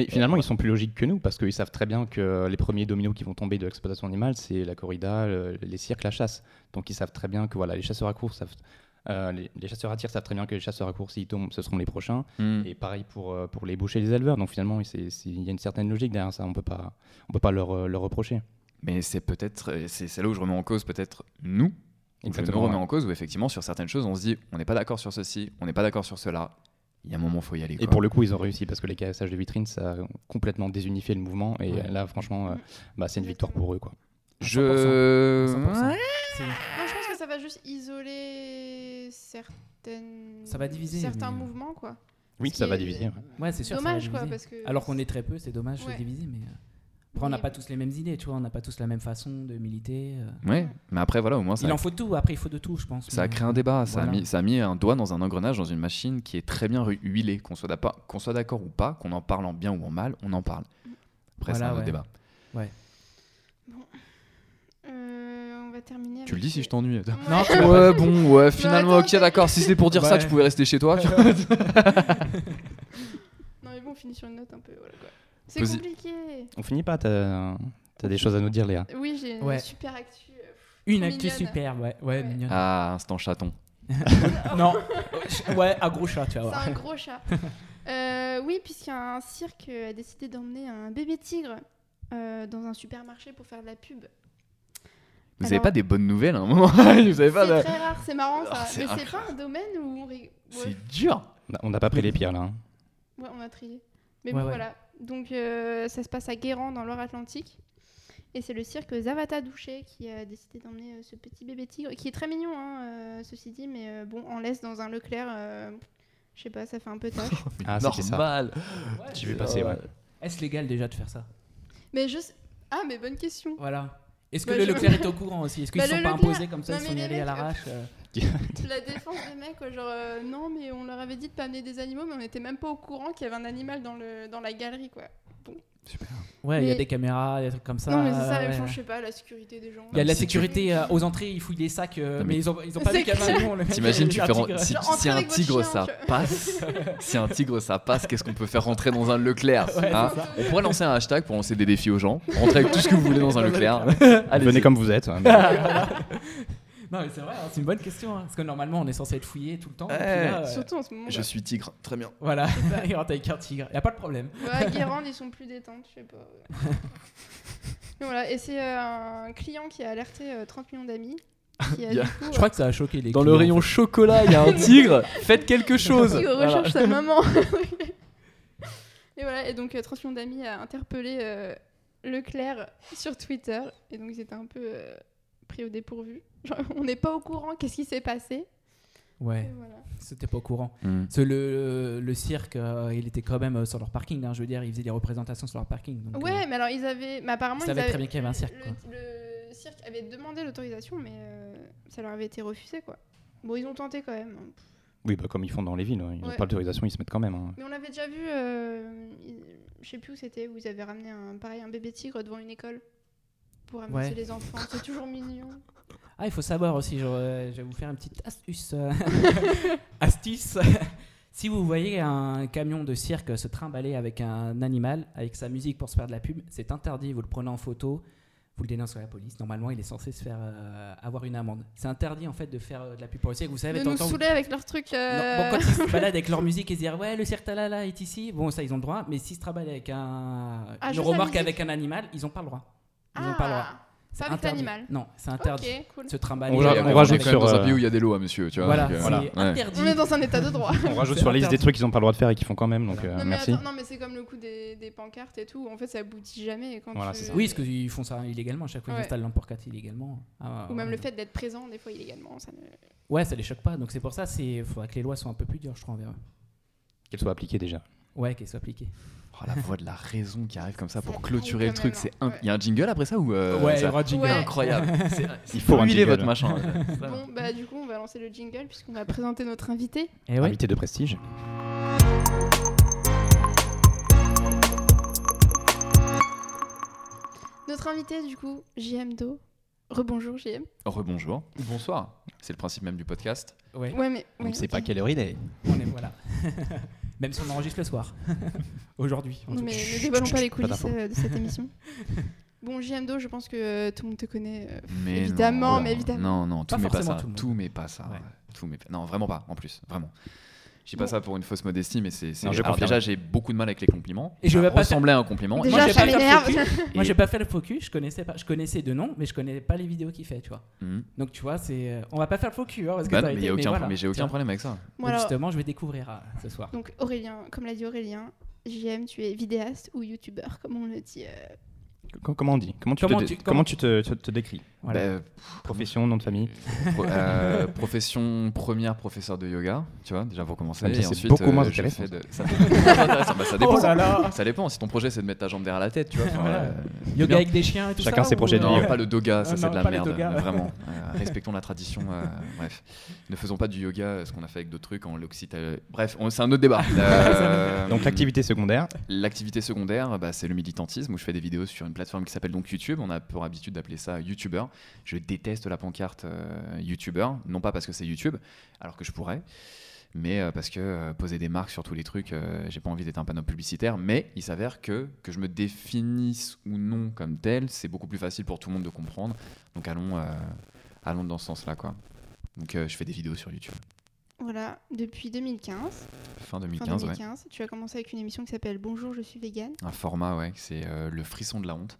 D: Euh,
B: Mais finalement, ils sont plus logiques que nous parce qu'ils savent très bien que les premiers dominos qui vont tomber de l'exploitation animale, c'est la corrida, le- les cirques, la chasse. Donc ils savent très bien que voilà, les chasseurs à course savent. euh, les, les chasseurs à tir savent très bien que les chasseurs à course, s'ils tombent, ce seront les prochains.
D: hmm.
B: Et pareil pour, euh, pour les bouchers et les éleveurs. Donc finalement, il y a une certaine logique derrière ça. On peut pas, on peut pas leur, euh, leur reprocher.
D: Mais c'est peut-être, c'est là où je remets en cause peut-être nous. Où je nous
B: Exactement,
D: remets
B: ouais.
D: en cause où effectivement sur certaines choses on se dit on n'est pas d'accord sur ceci, on n'est pas d'accord sur cela. Il y a un moment faut y aller.
B: Et pour le coup, ils ont réussi parce que les caissages de vitrine, ça a complètement désunifié le mouvement. Et
C: Ouais.
B: là, franchement, euh, bah, c'est une victoire pour eux. Quoi.
D: je
C: 100%. C'est-
A: Moi, je pense que ça va juste isoler certaines...
C: Ça va diviser,
A: certains
C: mais-
A: mouvements, quoi.
B: Oui, ça va
A: est
B: diviser. ouais.
C: Ouais, c'est sûr. ça va
A: Dommage, quoi, parce que...
C: Alors qu'on est très peu, c'est dommage
A: Ouais.
C: de diviser, mais euh, après on n'a pas tous les mêmes idées, tu vois, on n'a pas tous la même façon de militer. euh.
D: Ouais, mais après voilà au moins ça,
C: Il
D: a-
C: en faut de tout. Après, il faut de tout, je pense.
D: ça a créé un débat, ça,
C: Voilà.
D: a mis, ça a mis un doigt dans un engrenage dans une machine qui est très bien huilée, qu'on soit d'accord, ou pas, qu'on en parle en bien ou en mal, on en parle. Après c'est
C: Voilà,
D: un autre
C: ouais.
D: débat.
A: Euh, on va terminer
D: Tu le dis si je t'ennuie.
A: Ouais.
C: Non,
D: Ouais bon ouais finalement
A: attends,
D: ok d'accord si c'est pour dire ça
C: Ouais.
D: tu pouvais rester chez toi. tu vois.
A: Non, mais bon, on finit sur une note un peu, voilà, quoi. C'est compliqué
B: On finit pas, t'as as des choses à nous dire, Léa.
A: Oui, j'ai une
C: Ouais.
A: super actu. euh,
C: Une actu
A: mignonne.
C: superbe, ouais. Ouais,
A: Ouais.
C: mignonne.
D: Ah instant chaton.
C: Non, ouais, un gros chat, tu vas
A: C'est
C: voir.
A: un gros chat. Euh, oui, puisqu'un cirque a décidé d'emmener un bébé tigre euh, dans un supermarché pour faire de la pub.
D: Vous avez
A: Alors-
D: pas des bonnes nouvelles à un moment
A: C'est
D: pas de...
A: très rare, c'est marrant ça.
D: Ah, c'est
A: Mais c'est pas un domaine où on, ouais,
D: C'est dur.
B: On n'a pas pris les pires là. hein.
A: ouais, on a trié. Mais
C: Ouais,
A: bon,
C: ouais.
A: voilà. Donc euh, ça se passe à Guérand dans Loire-Atlantique. Et c'est le cirque Zavata Douché qui a décidé d'emmener euh, ce petit bébé tigre, qui est très mignon, hein, euh, ceci dit, mais euh, bon, en laisse dans un Leclerc, euh, je sais pas, ça fait un peu tâche.
B: Ah, c'était ça.
D: Normal.
B: J'y vais passer, ouais.
C: Est-ce légal déjà de faire ça?
A: Mais je sais- Ah, mais bonne question.
C: Voilà. Est-ce que
A: Bah,
C: le
A: je-
C: Leclerc est au courant aussi? Est-ce qu'ils
A: Bah,
C: ne sont
A: le
C: pas
A: Leclerc-
C: imposés comme ça
A: Non,
C: Ils sont y allés à l'arrache euh.
A: La défense des mecs, genre euh, non, mais on leur avait dit de pas amener des animaux, mais on n'était même pas au courant qu'il y avait un animal dans, le, dans la galerie, quoi.
D: Super.
C: Ouais, il y a des caméras, des trucs comme ça.
A: non, mais c'est ça,
C: ouais.
A: enfin, je sais pas, la sécurité des gens.
C: Il y a de la sécurité euh, aux entrées, ils fouillent les sacs, euh,
D: Non,
C: mais,
D: mais-
C: ils ont, ils ont pas y le mec,
D: T'imagines,
C: il
D: tu
C: y a
D: fais
C: tigre.
D: si, un tigre ça passe, si un tigre ça passe, qu'est-ce qu'on peut faire rentrer dans un Leclerc
C: Ouais,
D: hein. On pourrait lancer un hashtag pour lancer des défis aux gens. Rentrez avec tout ce que vous voulez dans un Leclerc. Allez,
B: Venez comme vous êtes. hein.
C: Non, mais c'est vrai, hein, c'est une bonne question. hein, parce que normalement, on est censé être fouillé tout le temps. et puis
D: Ouais.
C: là, euh,
A: Surtout en ce moment.
D: Je suis tigre, très bien.
C: Voilà, il rentre avec un tigre. Il n'y a pas de problème.
A: Ouais, à Guérande, ils sont plus détentes, je sais pas. voilà, et c'est euh, un client qui a alerté euh, 30 millions d'amis. Qui a
D: Il y a-
A: du coup,
C: Je crois que ça a choqué les
D: Dans le
C: clients,
D: rayon
C: en fait.
D: chocolat, il y a un tigre. Faites quelque
A: euh,
D: chose.
A: Tigre
D: Voilà.
A: recherche sa maman. et voilà, et donc euh, 30 millions d'amis a interpellé euh, Leclerc sur Twitter. Et donc ils étaient un peu euh, pris au dépourvu. Genre, on n'est pas au courant, qu'est-ce qui s'est passé
C: Ouais,
A: voilà.
C: c'était pas au courant.
D: Hmm.
C: Le, le cirque, euh, il était quand même euh, sur leur parking. hein, je veux dire, ils faisaient des représentations sur leur parking. donc,
A: Ouais,
C: euh,
A: mais alors ils avaient. Mais apparemment,
C: Ils savaient
A: avaient-
C: très bien qu'il y avait un cirque,
A: Le, cirque avait demandé l'autorisation, mais euh, ça leur avait été refusé, quoi. Bon, ils ont tenté quand même. hein.
B: Oui, bah, comme ils font dans les villes. hein. Ils n'ont
A: Ouais.
B: pas l'autorisation, ils se mettent quand même. hein.
A: Mais on avait déjà vu, euh, ils- je sais plus où c'était, où ils avaient ramené un, pareil, un bébé tigre devant une école pour amuser
C: Ouais.
A: les enfants. C'est toujours mignon.
C: Ah, il faut savoir aussi, euh, je vais vous faire une petite astuce. astuce. si vous voyez un camion de cirque se trimballer avec un animal, avec sa musique pour se faire de la pub, c'est interdit. Vous le prenez en photo, vous le dénoncez à la police. Normalement, il est censé se faire euh, avoir une amende. C'est interdit en fait de faire euh, de la pub pour le cirque. Vous savez,
A: De nous saouler avec leurs trucs. euh,
C: Non, bon, quand ils se baladent avec leur musique et se dire ouais le cirque Talala est ici, bon ça ils ont le droit, mais s'ils se trimballent avec un
A: Ah,
C: une remorque avec un animal, ils ont pas le droit. Ils ont
A: ah,
C: pas le droit.
A: Pas
C: C'est
A: avec
C: interdit.
A: l'animal.
C: Non, c'est interdit.
A: Ok, cool.
C: Se trimballer.
B: On
D: On,
C: avec
B: on
C: un-
B: rajoute sur,
D: dans un
B: euh,
D: pays où il y a des lois, monsieur. Tu vois,
C: Voilà,
D: donc, euh,
C: c'est
B: voilà.
D: ouais.
C: interdit.
A: On est dans un état de droit.
B: On rajoute
C: C'est
B: sur la liste des trucs qu'ils n'ont pas le droit de faire et qu'ils font quand même. Donc, euh,
A: non, mais
B: merci.
A: attends, non, mais c'est comme le coup des, des pancartes et tout. En fait, ça aboutit jamais. et Quand
B: Voilà,
A: tu-
B: c'est ça.
C: Oui, parce qu'ils font ça illégalement. À chaque fois, ils
A: Ouais.
C: installent l'emporcate illégalement. Ah,
A: Ou même
C: ouais.
A: le fait d'être présent, des fois illégalement. Ça ne...
C: Ouais, ça les choque pas. Donc c'est pour ça, il faudrait que les lois soient un peu plus dures, je trouve, envers eux.
B: Qu'elles soient appliquées déjà.
C: Ouais, qu'elles soient appliquées.
D: Oh, la voix de la raison qui arrive comme ça pour clôturer le truc, c'est il y a un jingle après ça ou euh,
C: ouais, il y aura jingle.
A: Ouais.
D: incroyable. C'est-
B: Il faut un
D: huiler
B: jingle.
D: votre machin.
A: Bon, bah du coup, on va lancer le jingle puisqu'on va présenter notre invité.
C: Et ouais.
B: Invité de prestige.
A: Notre invité, du coup, JM Do. Rebonjour, JM.
D: Rebonjour. Bonsoir. C'est le principe même du podcast.
C: Ouais,
A: Ouais, mais.
B: On
A: ouais,
B: ne sait pas quelle heure il est.
C: on est voilà. Même si on enregistre le soir. Aujourd'hui.
A: mais ne dévoilons pas les coulisses euh, de cette émission. Bon, JM Do, je pense que euh, tout le monde te connaît. euh,
D: Mais
A: Évidemment,
D: non,
A: mais évidemment.
D: Non, non, tout
C: Pas
D: mais pas ça.
C: tout.
D: Tout mais pas ça.
C: Ouais.
D: Tout mais pas- Non, vraiment pas. En plus, vraiment. Je dis pas ça pour une fausse modestie, mais c'est. c'est-
B: Non, je
D: Alors
B: confirme.
D: déjà, j'ai beaucoup de mal avec les compliments.
C: Et je
D: Ça
C: vais pas
D: ressemblait à un compliment.
A: Déjà,
C: Moi, j'ai pas fait le focus. Moi,
D: Et-
C: j'ai pas fait le focus. Je connaissais pas. Je connaissais de nom, mais je connais pas les vidéos qu'il fait, tu vois.
D: Mhm.
C: Donc tu vois, c'est. euh, On va pas faire le focus, hein, parce que
D: Bah non, mais
C: voilà,
D: j'ai aucun problème avec ça.
C: Donc, justement, je vais découvrir euh, ce soir.
A: donc Aurélien, comme l'a dit Aurélien, JM, tu es vidéaste ou youtubeur, comme on le dit. euh,
B: Comment on dit Comment tu,
C: Comment
B: te,
C: tu-
B: comment
C: comment-
B: tu te, te- te décris
C: Voilà.
D: Bah,
B: Profession, nom de famille
D: Pro- euh, profession première professeur de yoga, tu vois, déjà pour commencer.
B: Ah, c'est
D: ensuite,
B: beaucoup moins
D: je
B: intéressant,
D: de- ça. Bah, dépend.
C: Oh là là
D: Ça dépend. Si ton projet c'est de mettre ta jambe derrière la tête, tu vois. enfin, euh,
C: Yoga
D: bien.
C: avec des chiens et tout
B: Chacun
C: ça
B: ses
C: ou,
B: projets de
C: euh,
B: vie.
D: Non, pas le doga, ça c'est de la merde. Vraiment. Euh, respectons la tradition. euh, bref. Ne faisons pas du yoga, euh, ce qu'on a fait avec d'autres trucs en l'Occitanie. Bref, on- c'est un autre débat. Euh,
B: Donc l'activité secondaire.
D: L'activité secondaire, bah, c'est le militantisme où je fais des vidéos sur une plateforme qui s'appelle donc YouTube. On a pour habitude d'appeler ça YouTuber. Je déteste la pancarte euh, YouTuber, non pas parce que c'est YouTube, alors que je pourrais, mais euh, parce que euh, poser des marques sur tous les trucs, euh, j'ai pas envie d'être un panneau publicitaire. Mais il s'avère que que je me définisse ou non comme tel, c'est beaucoup plus facile pour tout le monde de comprendre. Donc allons, allons dans ce sens-là, quoi. Donc je fais des vidéos sur YouTube.
A: Voilà, depuis 2015.
D: Fin
A: Fin
D: 2015, ouais.
A: 2015. Tu as commencé avec une émission qui s'appelle Bonjour, je suis vegan.
D: Un format, ouais, c'est euh, le frisson de la honte.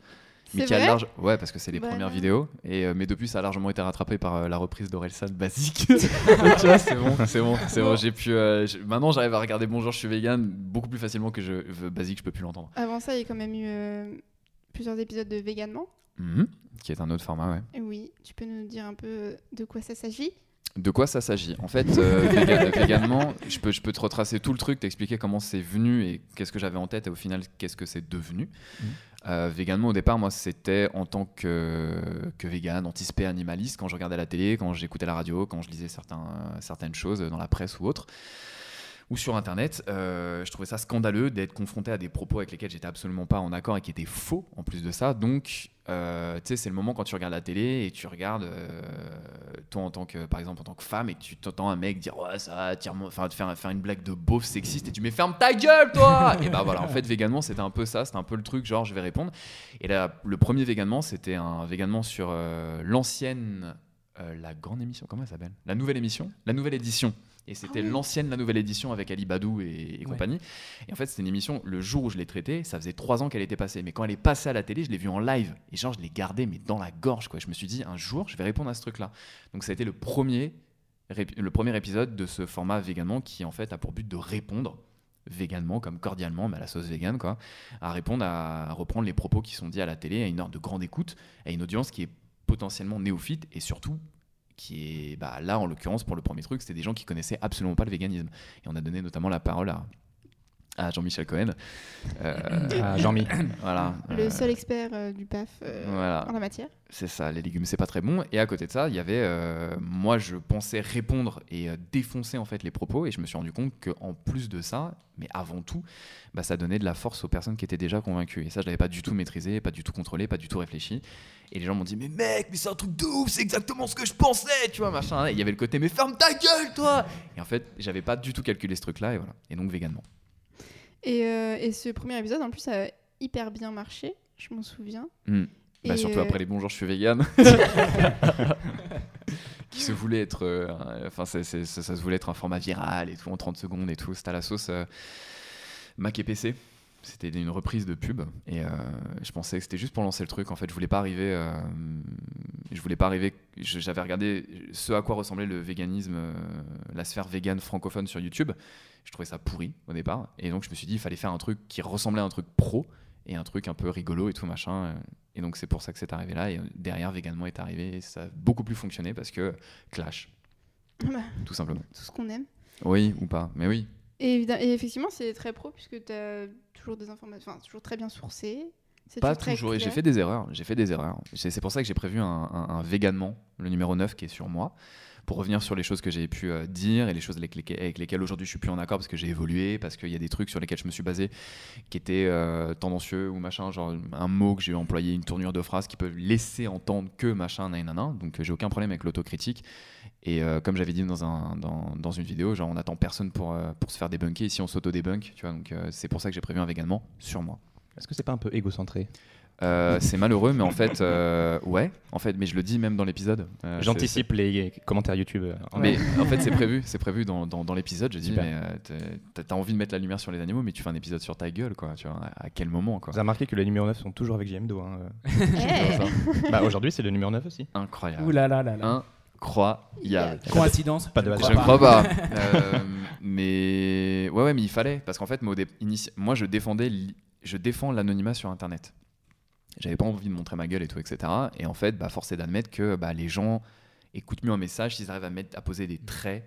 D: Mais qui a large... Ouais, parce que c'est les
A: Voilà.
D: premières vidéos. Et, euh, mais depuis, ça a largement été rattrapé par euh, la reprise d'Orelsan basique. Donc, tu vois, c'est bon, c'est bon, c'est bon. J'ai pu, euh, Maintenant, j'arrive à regarder Bonjour, je suis vegan beaucoup plus facilement que je basique, je peux plus l'entendre.
A: Avant ça, il y a quand même eu plusieurs épisodes de Véganement.
D: Mhm. Qui est un autre format, ouais.
A: Et Oui, tu peux nous dire un peu de quoi ça s'agit?
D: De quoi ça s'agit? En fait, euh, véganement, je peux, je peux te retracer tout le truc, t'expliquer comment c'est venu et qu'est-ce que j'avais en tête et au final, qu'est-ce que c'est devenu. Euh, véganement, au départ, moi, c'était en tant que, que vegan, anticipé animaliste, quand je regardais la télé, quand j'écoutais la radio, quand je lisais certains, certaines choses dans la presse ou autre. Ou sur internet, euh, je trouvais ça scandaleux d'être confronté à des propos avec lesquels j'étais absolument pas en accord et qui étaient faux en plus de ça. Donc, euh, tu sais, c'est le moment quand tu regardes la télé et tu regardes, euh, toi en tant que, par exemple, en tant que femme, et que tu t'entends un mec dire ouais ça, tire enfin faire faire une blague de beauf sexiste et tu mets ferme ta gueule toi. et bah voilà, en fait, véganement c'était un peu ça, c'était un peu le truc genre je vais répondre. Et là, le premier véganement, c'était un véganement sur l'ancienne, euh, la grande émission, comment elle s'appelle? La nouvelle émission, la nouvelle édition. Et c'était
A: Ah oui.
D: l'ancienne, la nouvelle édition avec Ali Badou et, et
C: Ouais.
D: compagnie. Et en fait, c'était une émission, le jour où je l'ai traitée, ça faisait trois ans qu'elle était passée. Mais quand elle est passée à la télé, je l'ai vue en live. Et genre, je l'ai gardée, mais dans la gorge, quoi. Je me suis dit, un jour, je vais répondre à ce truc-là. Donc, ça a été le premier, le premier épisode de ce format véganement qui, en fait, a pour but de répondre véganement, comme cordialement, mais à la sauce végane, quoi, à répondre, à, à reprendre les propos qui sont dits à la télé, à une heure de grande écoute, à une audience qui est potentiellement néophyte et surtout qui est bah, là en l'occurrence pour le premier truc c'était des gens qui connaissaient absolument pas le véganisme. Et on a donné notamment la parole à, à Jean-Michel Cohen Euh,
B: Ah, Jean-Mi.
D: voilà
A: Le
D: Euh,
A: seul expert euh, du PAF euh,
D: voilà
A: en la matière.
D: c'est ça, les légumes c'est pas très bon. Et à côté de ça, il y avait, euh, moi je pensais répondre et euh, défoncer en fait les propos, et je me suis rendu compte qu'en plus de ça, mais avant tout, bah, ça donnait de la force aux personnes qui étaient déjà convaincues. Et ça, je l'avais pas du tout maîtrisé, pas du tout contrôlé, pas du tout réfléchi. Et les gens m'ont dit, mais mec, mais c'est un truc de ouf, c'est exactement ce que je pensais, tu vois, machin. Et il y avait le côté, mais ferme ta gueule, toi Et en fait, j'avais pas du tout calculé ce truc-là, et voilà. Et donc véganement.
A: Et, euh, et ce premier épisode, en plus, a hyper bien marché, je m'en souviens.
D: Hmm. Bah, surtout
A: euh,
D: après les bonjours, je suis vegan. qui se voulait être. euh, Enfin, ça, se voulait être un format viral et tout, en 30 secondes et tout. C'était à la sauce Mac et PC. C'était une reprise de pub. Et euh, je pensais que c'était juste pour lancer le truc. En fait, je voulais pas arriver. euh, je voulais pas arriver. J'avais regardé ce à quoi ressemblait le véganisme, euh, la sphère vegan francophone sur YouTube. Je trouvais ça pourri au départ. Et donc, je me suis dit, il fallait faire un truc qui ressemblait à un truc pro et un truc un peu rigolo et tout machin. Et donc c'est pour ça que c'est arrivé là. Et derrière, Veganement est arrivé et ça a beaucoup plus fonctionné parce que Clash.
A: Bah,
D: tout simplement.
A: tout ce qu'on aime.
D: Oui ou pas, mais oui.
A: Et, et effectivement, c'est très pro puisque tu as toujours des informations, enfin, toujours très bien sourcées. C'est
D: Pas
A: très
D: toujours. Et j'ai fait des erreurs. J'ai fait des erreurs. C'est c'est pour ça que j'ai prévu un, un, un véganement, le numéro 9 qui est sur moi, pour revenir sur les choses que j'ai pu euh, dire et les choses avec lesquelles, aujourd'hui je suis plus en accord parce que j'ai évolué, parce qu'il y a des trucs sur lesquels je me suis basé qui étaient euh, tendancieux ou machin, genre un mot que j'ai employé, une tournure de phrase qui peut laisser entendre que machin, nanana. Donc euh, j'ai aucun problème avec l'autocritique. Et comme j'avais dit dans, un, dans, dans une vidéo, genre on n'attend personne pour, pour se faire débunker. Ici on s'auto-débunk, tu vois. Donc c'est pour ça que j'ai prévu un véganement sur moi.
B: Est-ce que c'est pas un peu égocentré?
D: Euh, c'est malheureux, mais en fait, euh, ouais, en fait, mais je le dis même dans l'épisode. Euh,
B: J'anticipe les commentaires YouTube. euh,
D: Mais en fait, c'est prévu, c'est prévu dans, dans, dans l'épisode. Je dis,
B: Super.
D: mais euh, t'as envie de mettre la lumière sur les animaux, mais tu fais un épisode sur ta gueule, quoi. Tu vois, à, quel moment, quoi.
B: Vous avez remarqué que les numéros 9 sont toujours avec JMDO. Hein. Bah, Aujourd'hui, c'est le numéro 9 aussi.
D: Incroyable.
C: Ouh là là là là.
D: Incroyable.
C: Coïncidence
B: Pas de
C: Je
B: hasard.
D: Je ne
C: crois
D: crois pas. Euh, mais ouais, ouais, mais il fallait parce qu'en fait, moi, moi, je défendais, li- je défends l'anonymat sur Internet. J'avais pas envie de montrer ma gueule et tout, etc. Et en fait, bah, force est d'admettre que bah, les gens écoutent mieux un message s'ils arrivent à mettre, à poser des traits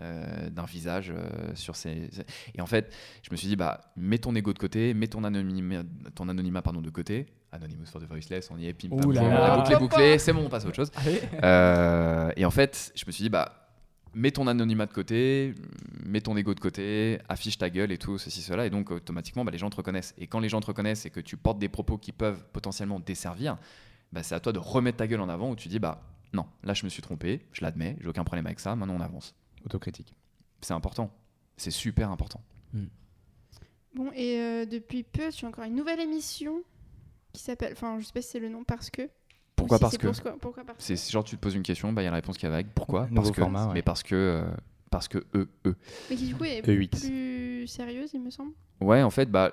D: euh, d'un visage euh, sur ces. Et en fait, je me suis dit, bah, mets ton ego de côté, mets ton anonymat, ton anonymat pardon, de côté. Anonymous for the voiceless, on y est, pim pam, la boucle est bouclée, c'est bon, on passe à autre chose.
C: Allez.
D: Euh, et en fait, je me suis dit, bah, mets ton anonymat de côté, mets ton ego de côté, affiche ta gueule et tout, ceci, cela. Et donc, automatiquement, bah, les gens te reconnaissent. Et quand les gens te reconnaissent et que tu portes des propos qui peuvent potentiellement desservir, bah, c'est à toi de remettre ta gueule en avant où tu dis, bah, non, là, je me suis trompé, je l'admets, j'ai aucun problème avec ça, maintenant on avance.
B: Autocritique.
D: C'est important. C'est super important.
A: Bon, et euh, depuis peu, tu as encore une nouvelle émission qui s'appelle. Enfin, je sais pas si c'est le nom parce que.
D: Pourquoi parce que
A: Pourquoi, pourquoi parce que
D: C'est genre, tu te poses une question, bah, il y a la réponse qui va avec. Pourquoi
B: Nouveau
D: Parce que.
B: format, ouais.
D: Mais parce que. euh, parce que eux, eux.
A: Mais qui du coup est
B: E8.
A: plus sérieuse, il me semble.
D: Ouais, en fait, bah,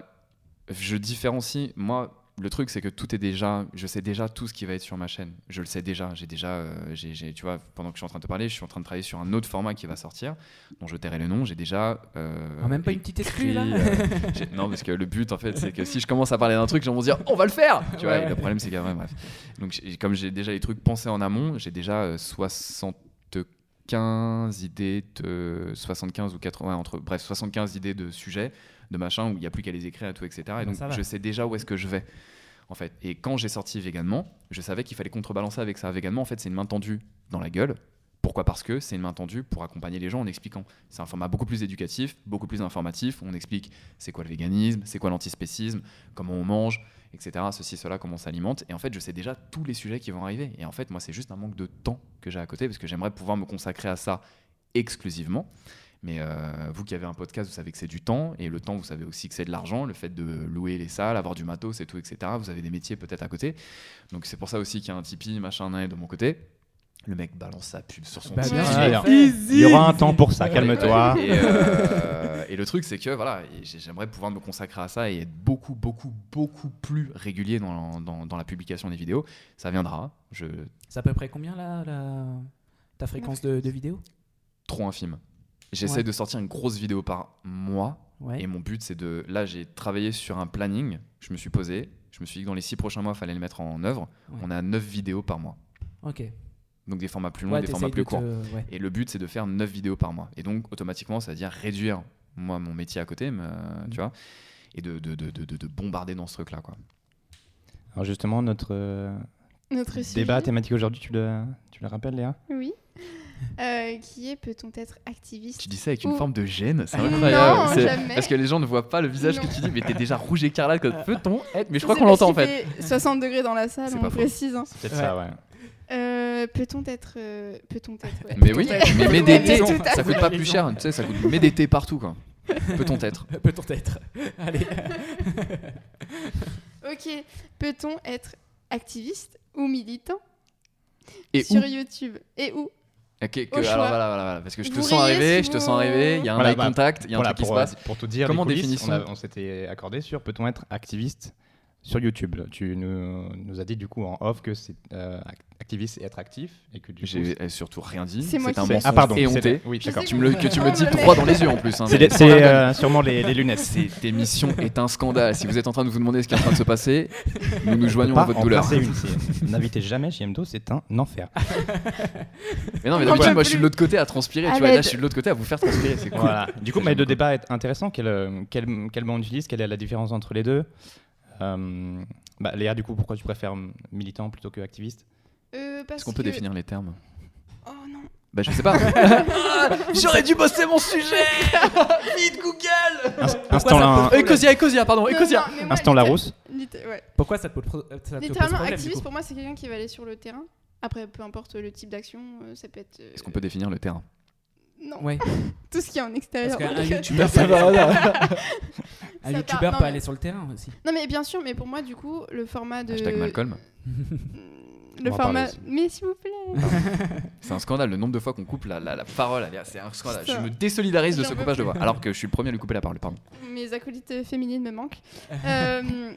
D: je différencie. Moi, le truc, c'est que tout est déjà. Je sais déjà tout ce qui va être sur ma chaîne. Je le sais déjà. J'ai déjà. euh, tu vois, pendant que je suis en train de te parler, je suis en train de travailler sur un autre format qui va sortir, dont je tairai le nom. J'ai déjà. euh,
C: Ah, même pas une petite exclue, là
D: euh, j'ai- Non, parce que le but, en fait, c'est que si je commence à parler d'un truc, gens vont dire, on va le faire Tu vois,
C: Ouais.
D: et le problème, c'est que. ouais, bref. Donc, comme j'ai déjà les trucs pensés en amont, j'ai déjà euh, 75 idées de 75 ou 80 entre bref 75 idées de sujets de machin où il n'y a plus qu'à les écrire et tout etc et
C: bah,
D: donc
C: ça va.
D: je sais déjà où est-ce que je vais en fait et quand j'ai sorti véganement je savais qu'il fallait contrebalancer avec ça véganement en fait c'est une main tendue dans la gueule pourquoi? Parce que c'est une main tendue pour accompagner les gens en expliquant. C'est un format beaucoup plus éducatif, beaucoup plus informatif. On explique c'est quoi le véganisme, c'est quoi l'antispécisme, comment on mange, etc. Ceci, cela, comment on s'alimente. Et en fait, je sais déjà tous les sujets qui vont arriver. Et en fait, moi, c'est juste un manque de temps que j'ai à côté parce que j'aimerais pouvoir me consacrer à ça exclusivement. Mais euh, vous qui avez un podcast, vous savez que c'est du temps. Et le temps, vous savez aussi que c'est de l'argent. Le fait de louer les salles, avoir du matos et tout, etc. Vous avez des métiers peut-être à côté. Donc c'est pour ça aussi qu'il y a un Tipeee, machin, de mon côté. Le mec balance sa pub sur son
C: Bah,
D: Tipeee.
B: Il y aura un temps pour ça, calme-toi.
D: Et, euh, et le truc, c'est que voilà, j'aimerais pouvoir me consacrer à ça et être beaucoup, beaucoup, beaucoup plus régulier dans, dans, dans la publication des vidéos. Ça viendra. Je
C: C'est à peu près combien là la... ta fréquence de, de vidéo
D: trop infime. J'essaie
C: Ouais.
D: de sortir une grosse vidéo par mois
C: Ouais.
D: et mon but, c'est de. Là, j'ai travaillé sur un planning. Je me suis posé. Je me suis dit que dans les six prochains mois, il fallait le mettre en œuvre.
C: Ouais.
D: On a 9 vidéos par mois.
C: Ok.
D: Donc des formats plus longs,
C: Ouais,
D: des formats plus
C: de
D: courts.
C: te- ouais.
D: Et le but, c'est de faire 9 vidéos par mois. Et donc, automatiquement, ça veut dire réduire, moi, mon métier à côté, mais, euh,
C: Mm.
D: tu vois, et de, de, de, de, de- de bombarder dans ce truc-là, quoi.
B: Alors justement, notre euh,
A: Notre sujet,
B: débat thématique aujourd'hui, tu le, tu le rappelles, Léa?
A: Oui. Euh, qui est peut-on être activiste
D: Tu dis ça avec une
A: Ou-
D: forme de gêne, c'est
A: Non,
D: incroyable.
A: Jamais.
D: Parce que les gens ne voient pas le visage
A: Non.
D: que tu dis, mais t'es déjà rouge écarlate, comme peut-on être Mais je crois qu'on l'entend en fait.
A: 60 degrés dans la salle, on précise. hein.
B: C'est peut-être
C: Ouais.
B: ça, ouais.
A: Euh, peut-on être. euh, peut-on être. ouais.
D: Mais oui, mais méditer, ça
A: fait.
D: coûte pas plus cher, tu sais, ça coûte méditer partout, quoi. Peut-on être
C: Peut-on être Allez.
A: Ok, peut-on être activiste ou militant
D: Et
A: sur
D: où
A: YouTube? Et où?
D: Que- alors voilà, voilà, voilà, parce que je te
A: Vous
D: sens arriver,
A: si
D: je te
A: vous-
D: sens arriver, il y a un
B: Voilà,
D: eye
B: bah,
D: contact, il y a un
B: Voilà,
D: truc qui se
B: pour, euh,
D: passe.
B: pour te dire,
D: Comment
B: les coulisses,
D: définissons-
B: on, on s'était accordé sur peut-on être activiste sur YouTube. Tu nous, nous as dit du coup en off que c'est euh, activiste et être actif et que du
D: J'ai surtout rien dit.
A: C'est moi
D: C'est un
A: qui l'ai
D: mensonge
B: Ah pardon,
D: honté.
B: Oui, d'accord.
D: Tu me le, que tu me dis droit dans les yeux en plus. hein.
B: C'est euh, sûrement les, les lunettes.
D: Cette émission est un scandale. Si vous êtes en train de vous demander ce qui est en train de se passer, nous nous joignons à votre douleur.
B: N'invitez jamais JMDO, c'est un enfer.
D: Mais non, mais d'habitude, moi je suis de l'autre côté à transpirer. Tu vois, là je suis de l'autre côté à vous faire transpirer. C'est cool.
B: Voilà. Du coup, mais le débat est intéressant. Quel, euh, quel, quel mot on utilise? Quelle est la différence entre les deux? Euh, bah, Léa, du coup, pourquoi tu préfères militant plutôt que activiste?
A: Euh, parce
D: Est-ce qu'on peut
A: que-
D: définir les termes?
A: Oh non.
D: Bah je sais pas. J'aurais dû bosser mon sujet. Vite Google.
B: Inst- Instant, la,
D: Ecosia, Ecosia, pardon,
A: Non,
D: Ecosia.
A: non, mais moi,
B: instant Larousse.
A: ouais.
C: Pourquoi ça te pose, ça te pose
A: Littéralement, activiste pour moi, c'est quelqu'un qui va aller sur le terrain. Après, peu importe le type d'action, euh, ça peut être. euh,
D: Est-ce qu'on peut définir le terrain?
A: Non,
C: Ouais,
A: tout ce qui est en
C: parce
A: extérieur.
C: qu'un
A: Donc,
C: youtubeur,
D: Ça
C: peut, un
A: non,
C: peut aller sur le terrain aussi.
A: Non, mais bien sûr, mais pour moi, du coup, le format de.
D: Hashtag Malcolm.
A: Le format. Mais s'il vous plaît.
D: C'est un scandale le nombre de fois qu'on coupe la, la, la parole. C'est un scandale. Je me désolidarise de ce coupage de voix. Alors que je suis le premier à lui couper la parole. Pardon.
A: Mes acolytes féminines me manquent. Euh,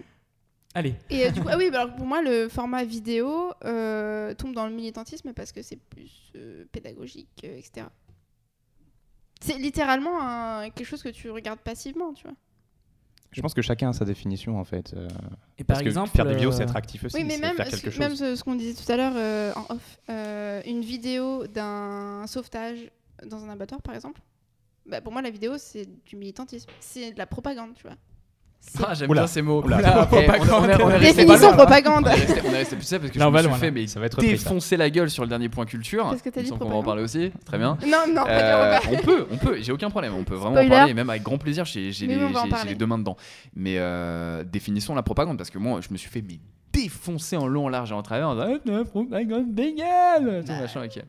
C: Allez,
A: et euh, du coup, ah oui, bah alors pour moi, le format vidéo euh, tombe dans le militantisme parce que c'est plus euh, pédagogique, euh, etc. C'est littéralement un- quelque chose que tu regardes passivement, tu vois.
B: Je pense que chacun a sa définition en fait. euh,
C: et par
B: parce
C: exemple,
B: que faire des vidéos,
C: euh,
B: c'est être actif aussi.
A: Oui, mais
B: c'est
A: même,
B: faire quelque
A: ce- même
B: chose.
A: ce, ce qu'on disait tout à l'heure euh, en off, euh, une vidéo d'un sauvetage dans un abattoir, par exemple, bah, pour moi, la vidéo, c'est du militantisme. C'est de la propagande, tu vois.
D: Ah, j'aime bien ces mots.
B: Oula.
D: On, on on on
A: Définition propagande.
D: On est resté, on est resté plus ça parce que
C: Là,
D: je
C: on
D: me
C: va
D: suis
C: loin,
D: fait mais
B: Ça va être
D: défoncer la gueule sur le dernier point culture.
A: Qu'est-ce que t'as dit,
D: qu'on va en parler aussi. Très bien.
A: Non, non,
D: Euh, on peut, on peut, j'ai aucun problème, on peut vraiment
A: Spoiler.
D: en parler, et même avec grand plaisir, j'ai les,
A: on
D: les deux mains dedans. Mais euh, définissons la propagande, parce que moi, je me suis fait mais, défoncer en long, en large et en travers en disant Ah, la propagande végane Tout
A: Bah.
D: machin, ok.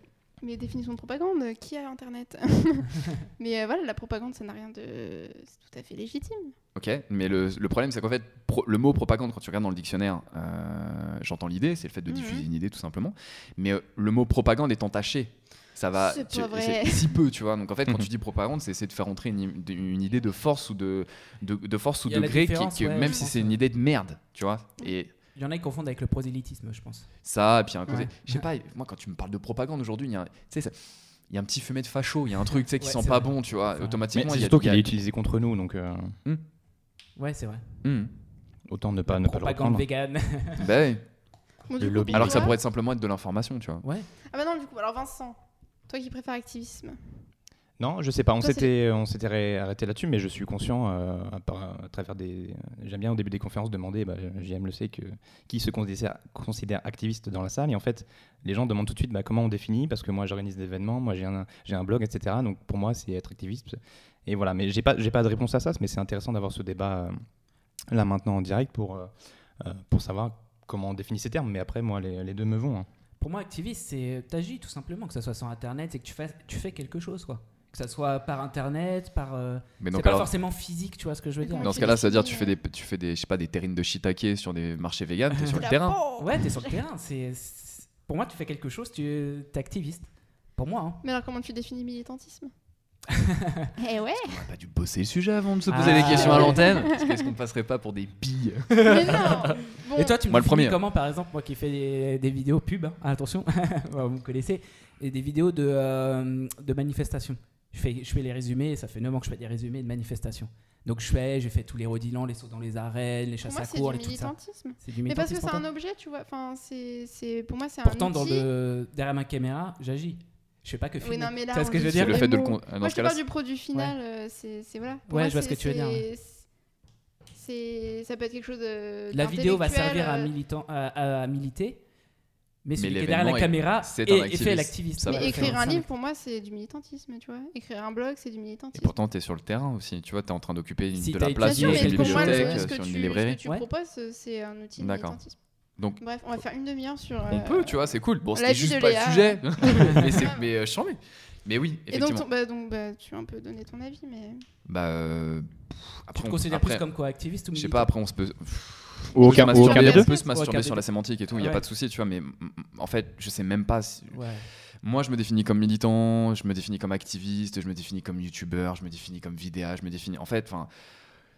A: Mais définition de propagande, qui a Internet Mais euh, voilà, la propagande, ça n'a rien de... C'est tout à fait légitime.
D: Ok, mais le, le problème, c'est qu'en fait, pro- le mot propagande, quand tu regardes dans le dictionnaire, euh, j'entends l'idée, c'est le fait de
A: Mhm.
D: diffuser une idée, tout simplement. Mais euh, le mot propagande est entaché. Ça va.
A: C'est
D: tu-
A: pas vrai.
D: Si peu, tu vois. Donc en fait, quand tu dis propagande, c'est essayer de faire entrer une, de- une idée de force ou de, de, de force ou
C: la
D: degré, qui,
C: différence,
D: qui-
C: ouais,
D: même si c'est une idée de merde, tu vois. Et
C: il y en a qui confondent avec le prosélytisme, je pense.
D: ça, et puis un côté.
C: Ouais.
D: Je sais pas, moi, quand tu me parles de propagande aujourd'hui, il y a, un- tu sais, ça- il y a un petit fumet de facho, il y a un truc tu sais, qui
C: Ouais,
D: sent pas
C: vrai.
D: bon, tu vois. Automatiquement,
B: c'est
D: il y a.
B: surtout qu'il est utilisé contre nous, donc euh,
C: Ouais, c'est vrai.
D: Mhm.
B: autant ne pas, ne pas le
C: Propagande
B: reprendre.
D: Bah.
A: Bon,
B: Le
A: du coup,
B: lobby.
D: Alors que ça pourrait être simplement être de l'information, tu vois.
C: ouais.
A: Ah bah non, du coup, alors Vincent, toi qui préfères activisme.
B: Non, je sais pas. On s'était, on s'était arrêté là-dessus, mais je suis conscient euh, à, travers des. J'aime bien au début des conférences demander. Bah, JM le sait que qui se considère, considère activiste dans la salle. Et en fait, les gens demandent tout de suite bah, comment on définit, parce que moi j'organise des événements, moi j'ai un, j'ai un blog, etc. Donc pour moi c'est être activiste. Et voilà. Mais j'ai pas, j'ai pas de réponse à ça. Mais c'est intéressant d'avoir ce débat euh, là maintenant en direct pour euh, euh, pour savoir comment on définit ces termes. Mais après, moi les, les deux me vont. hein.
C: Pour moi, activiste, c'est t'agis tout simplement, que ça soit sur Internet, c'est que tu fais, tu fais quelque chose, quoi. Que ça soit par Internet, par. euh,
D: Mais
C: c'est pas
D: alors,
C: forcément physique, tu vois ce que je veux dire.
A: Ouais,
D: dans ce cas-là, ça veut dire tu fais des, tu fais des, je sais pas, des terrines de shiitake sur des marchés véganes, t'es sur le terrain.
C: Ouais, t'es sur le terrain. C'est, pour moi, tu fais quelque chose, tu es activiste. Pour moi, hein.
A: Mais alors, comment tu définis militantisme Eh ouais
D: On n'a pas dû bosser le sujet avant de se poser
C: Ah.
D: des questions à l'antenne. Qu'est-ce qu'on passerait pas pour des billes
A: Mais non Bon,
C: Et toi, tu me
D: Moi, le
C: définis
D: premier.
C: comment, par exemple, moi qui fais des, des vidéos pub, hein, attention, vous me connaissez, et des vidéos de, euh, de manifestations. Je fais, je fais les résumés, ça fait 9 ans que je fais des résumés de manifestations. Donc je fais, j'ai fait tous les rodilans, les sauts dans les arènes, les chasses
A: moi,
C: à
A: du
C: les tout ça.
A: militantisme.
C: C'est du
A: Mais parce que
C: militantisme
A: c'est un objet, tu vois. Enfin, c'est, c'est, pour moi, c'est un
C: Pourtant, dans derrière ma caméra, j'agis. Je fais pas que
A: Oui,
C: filmer.
A: non, mais là,
C: tu vois ce que je veux dire?
D: Le fait de le.
A: mots.
D: con- Dans
A: Moi, je parle du produit final. euh, c'est, voilà. Pour
C: Ouais,
A: moi,
C: je vois ce que tu veux dire,
A: c'est- Ça peut être quelque chose de.
C: La vidéo va servir à,
A: euh,
C: militant, à, à militer, mais celui qui est
D: l'événement
C: derrière la
D: est-
C: caméra
D: c'est
C: et,
D: un
C: et fait
D: activiste.
C: l'activiste.
A: Mais écrire un livre, pour moi, c'est du militantisme, tu vois. Écrire un blog, c'est du
D: Et
A: militantisme.
D: pourtant, t'es sur le terrain aussi. Tu vois, t'es en train d'occuper une-
C: Si
D: de la place
A: mais
D: une bibliothèque,
A: ce que
D: sur
A: tu,
D: une
A: ce
D: librairie.
A: que tu
C: Ouais.
A: proposes, c'est un outil de
D: D'accord.
A: militantisme.
D: Donc,
A: Bref, on va faire une demi-heure sur.
D: on
A: euh,
D: peut, tu vois, c'est cool. Bon, c'était juste pas
A: Léa.
D: le sujet. mais c'est, mais euh, je t'en mets. Mais oui,
A: Et donc, ton- bah, donc bah, tu as un peu donné ton avis, mais.
D: Bah, euh, pff,
C: Tu
D: après,
C: te
D: on-
C: considères
D: après,
C: plus comme quoi activiste ou
D: Je sais pas, après, on se peut.
B: Ou
D: on
B: aucun, ou des deux.
D: on peut se masturber sur la sémantique et tout, il n'y a
C: Ouais.
D: pas de souci, tu vois, mais en fait, je sais même pas. si-
C: Ouais.
D: Moi, je me définis comme militant, je me définis comme activiste, je me définis comme youtubeur, je me définis comme vidéaste, je me définis. En fait, enfin,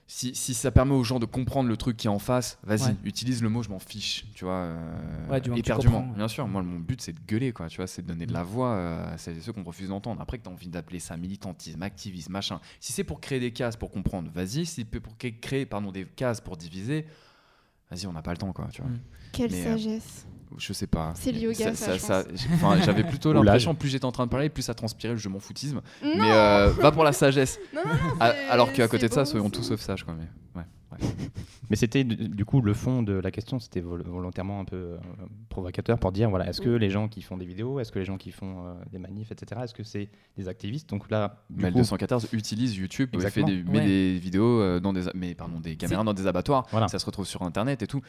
D: si, si ça permet aux gens de comprendre le truc qui est en face, vas-y,
C: Ouais.
D: utilise le mot, je m'en fiche, tu vois. euh,
C: Ouais, du moment que tu
D: éperdument, bien sûr. Moi, mon but, c'est de gueuler, quoi, tu vois, c'est de donner de la voix euh, à celles et ceux qu'on refuse d'entendre. Après, que tu as envie d'appeler ça militantisme, activisme, machin. Si c'est pour créer des cases pour comprendre, vas-y. Si c'est pour cré- créer pardon, des cases pour diviser, vas-y, on n'a pas le temps, quoi, tu vois.
C: Mm.
A: Quelle
D: Mais, euh,
A: sagesse.
D: Je sais pas.
A: C'est le yoga, ça,
D: j'ai- enfin, J'avais plutôt l'impression, plus j'étais en train de parler, plus ça transpirait le je m'en foutisme.
A: Non,
D: Mais euh, va pour la sagesse.
A: non, non, non,
D: A-
A: c'est-
D: Alors qu'à côté de ça, soyons tous sauf sages, quoi. Mais, ouais, ouais.
B: Mais c'était du coup le fond de la question, c'était vol- volontairement un peu euh, provocateur pour dire voilà, est-ce que les gens qui font des vidéos, est-ce que les gens qui font euh, des manifs, etc., est-ce que c'est des activistes? Donc là, du
D: Mel
B: coup,
D: 214 utilise YouTube, il fait des, met
C: Ouais.
D: des vidéos euh, dans des, mais pardon, des caméras dans des abattoirs.
B: Voilà.
D: Ça se retrouve sur Internet et tout.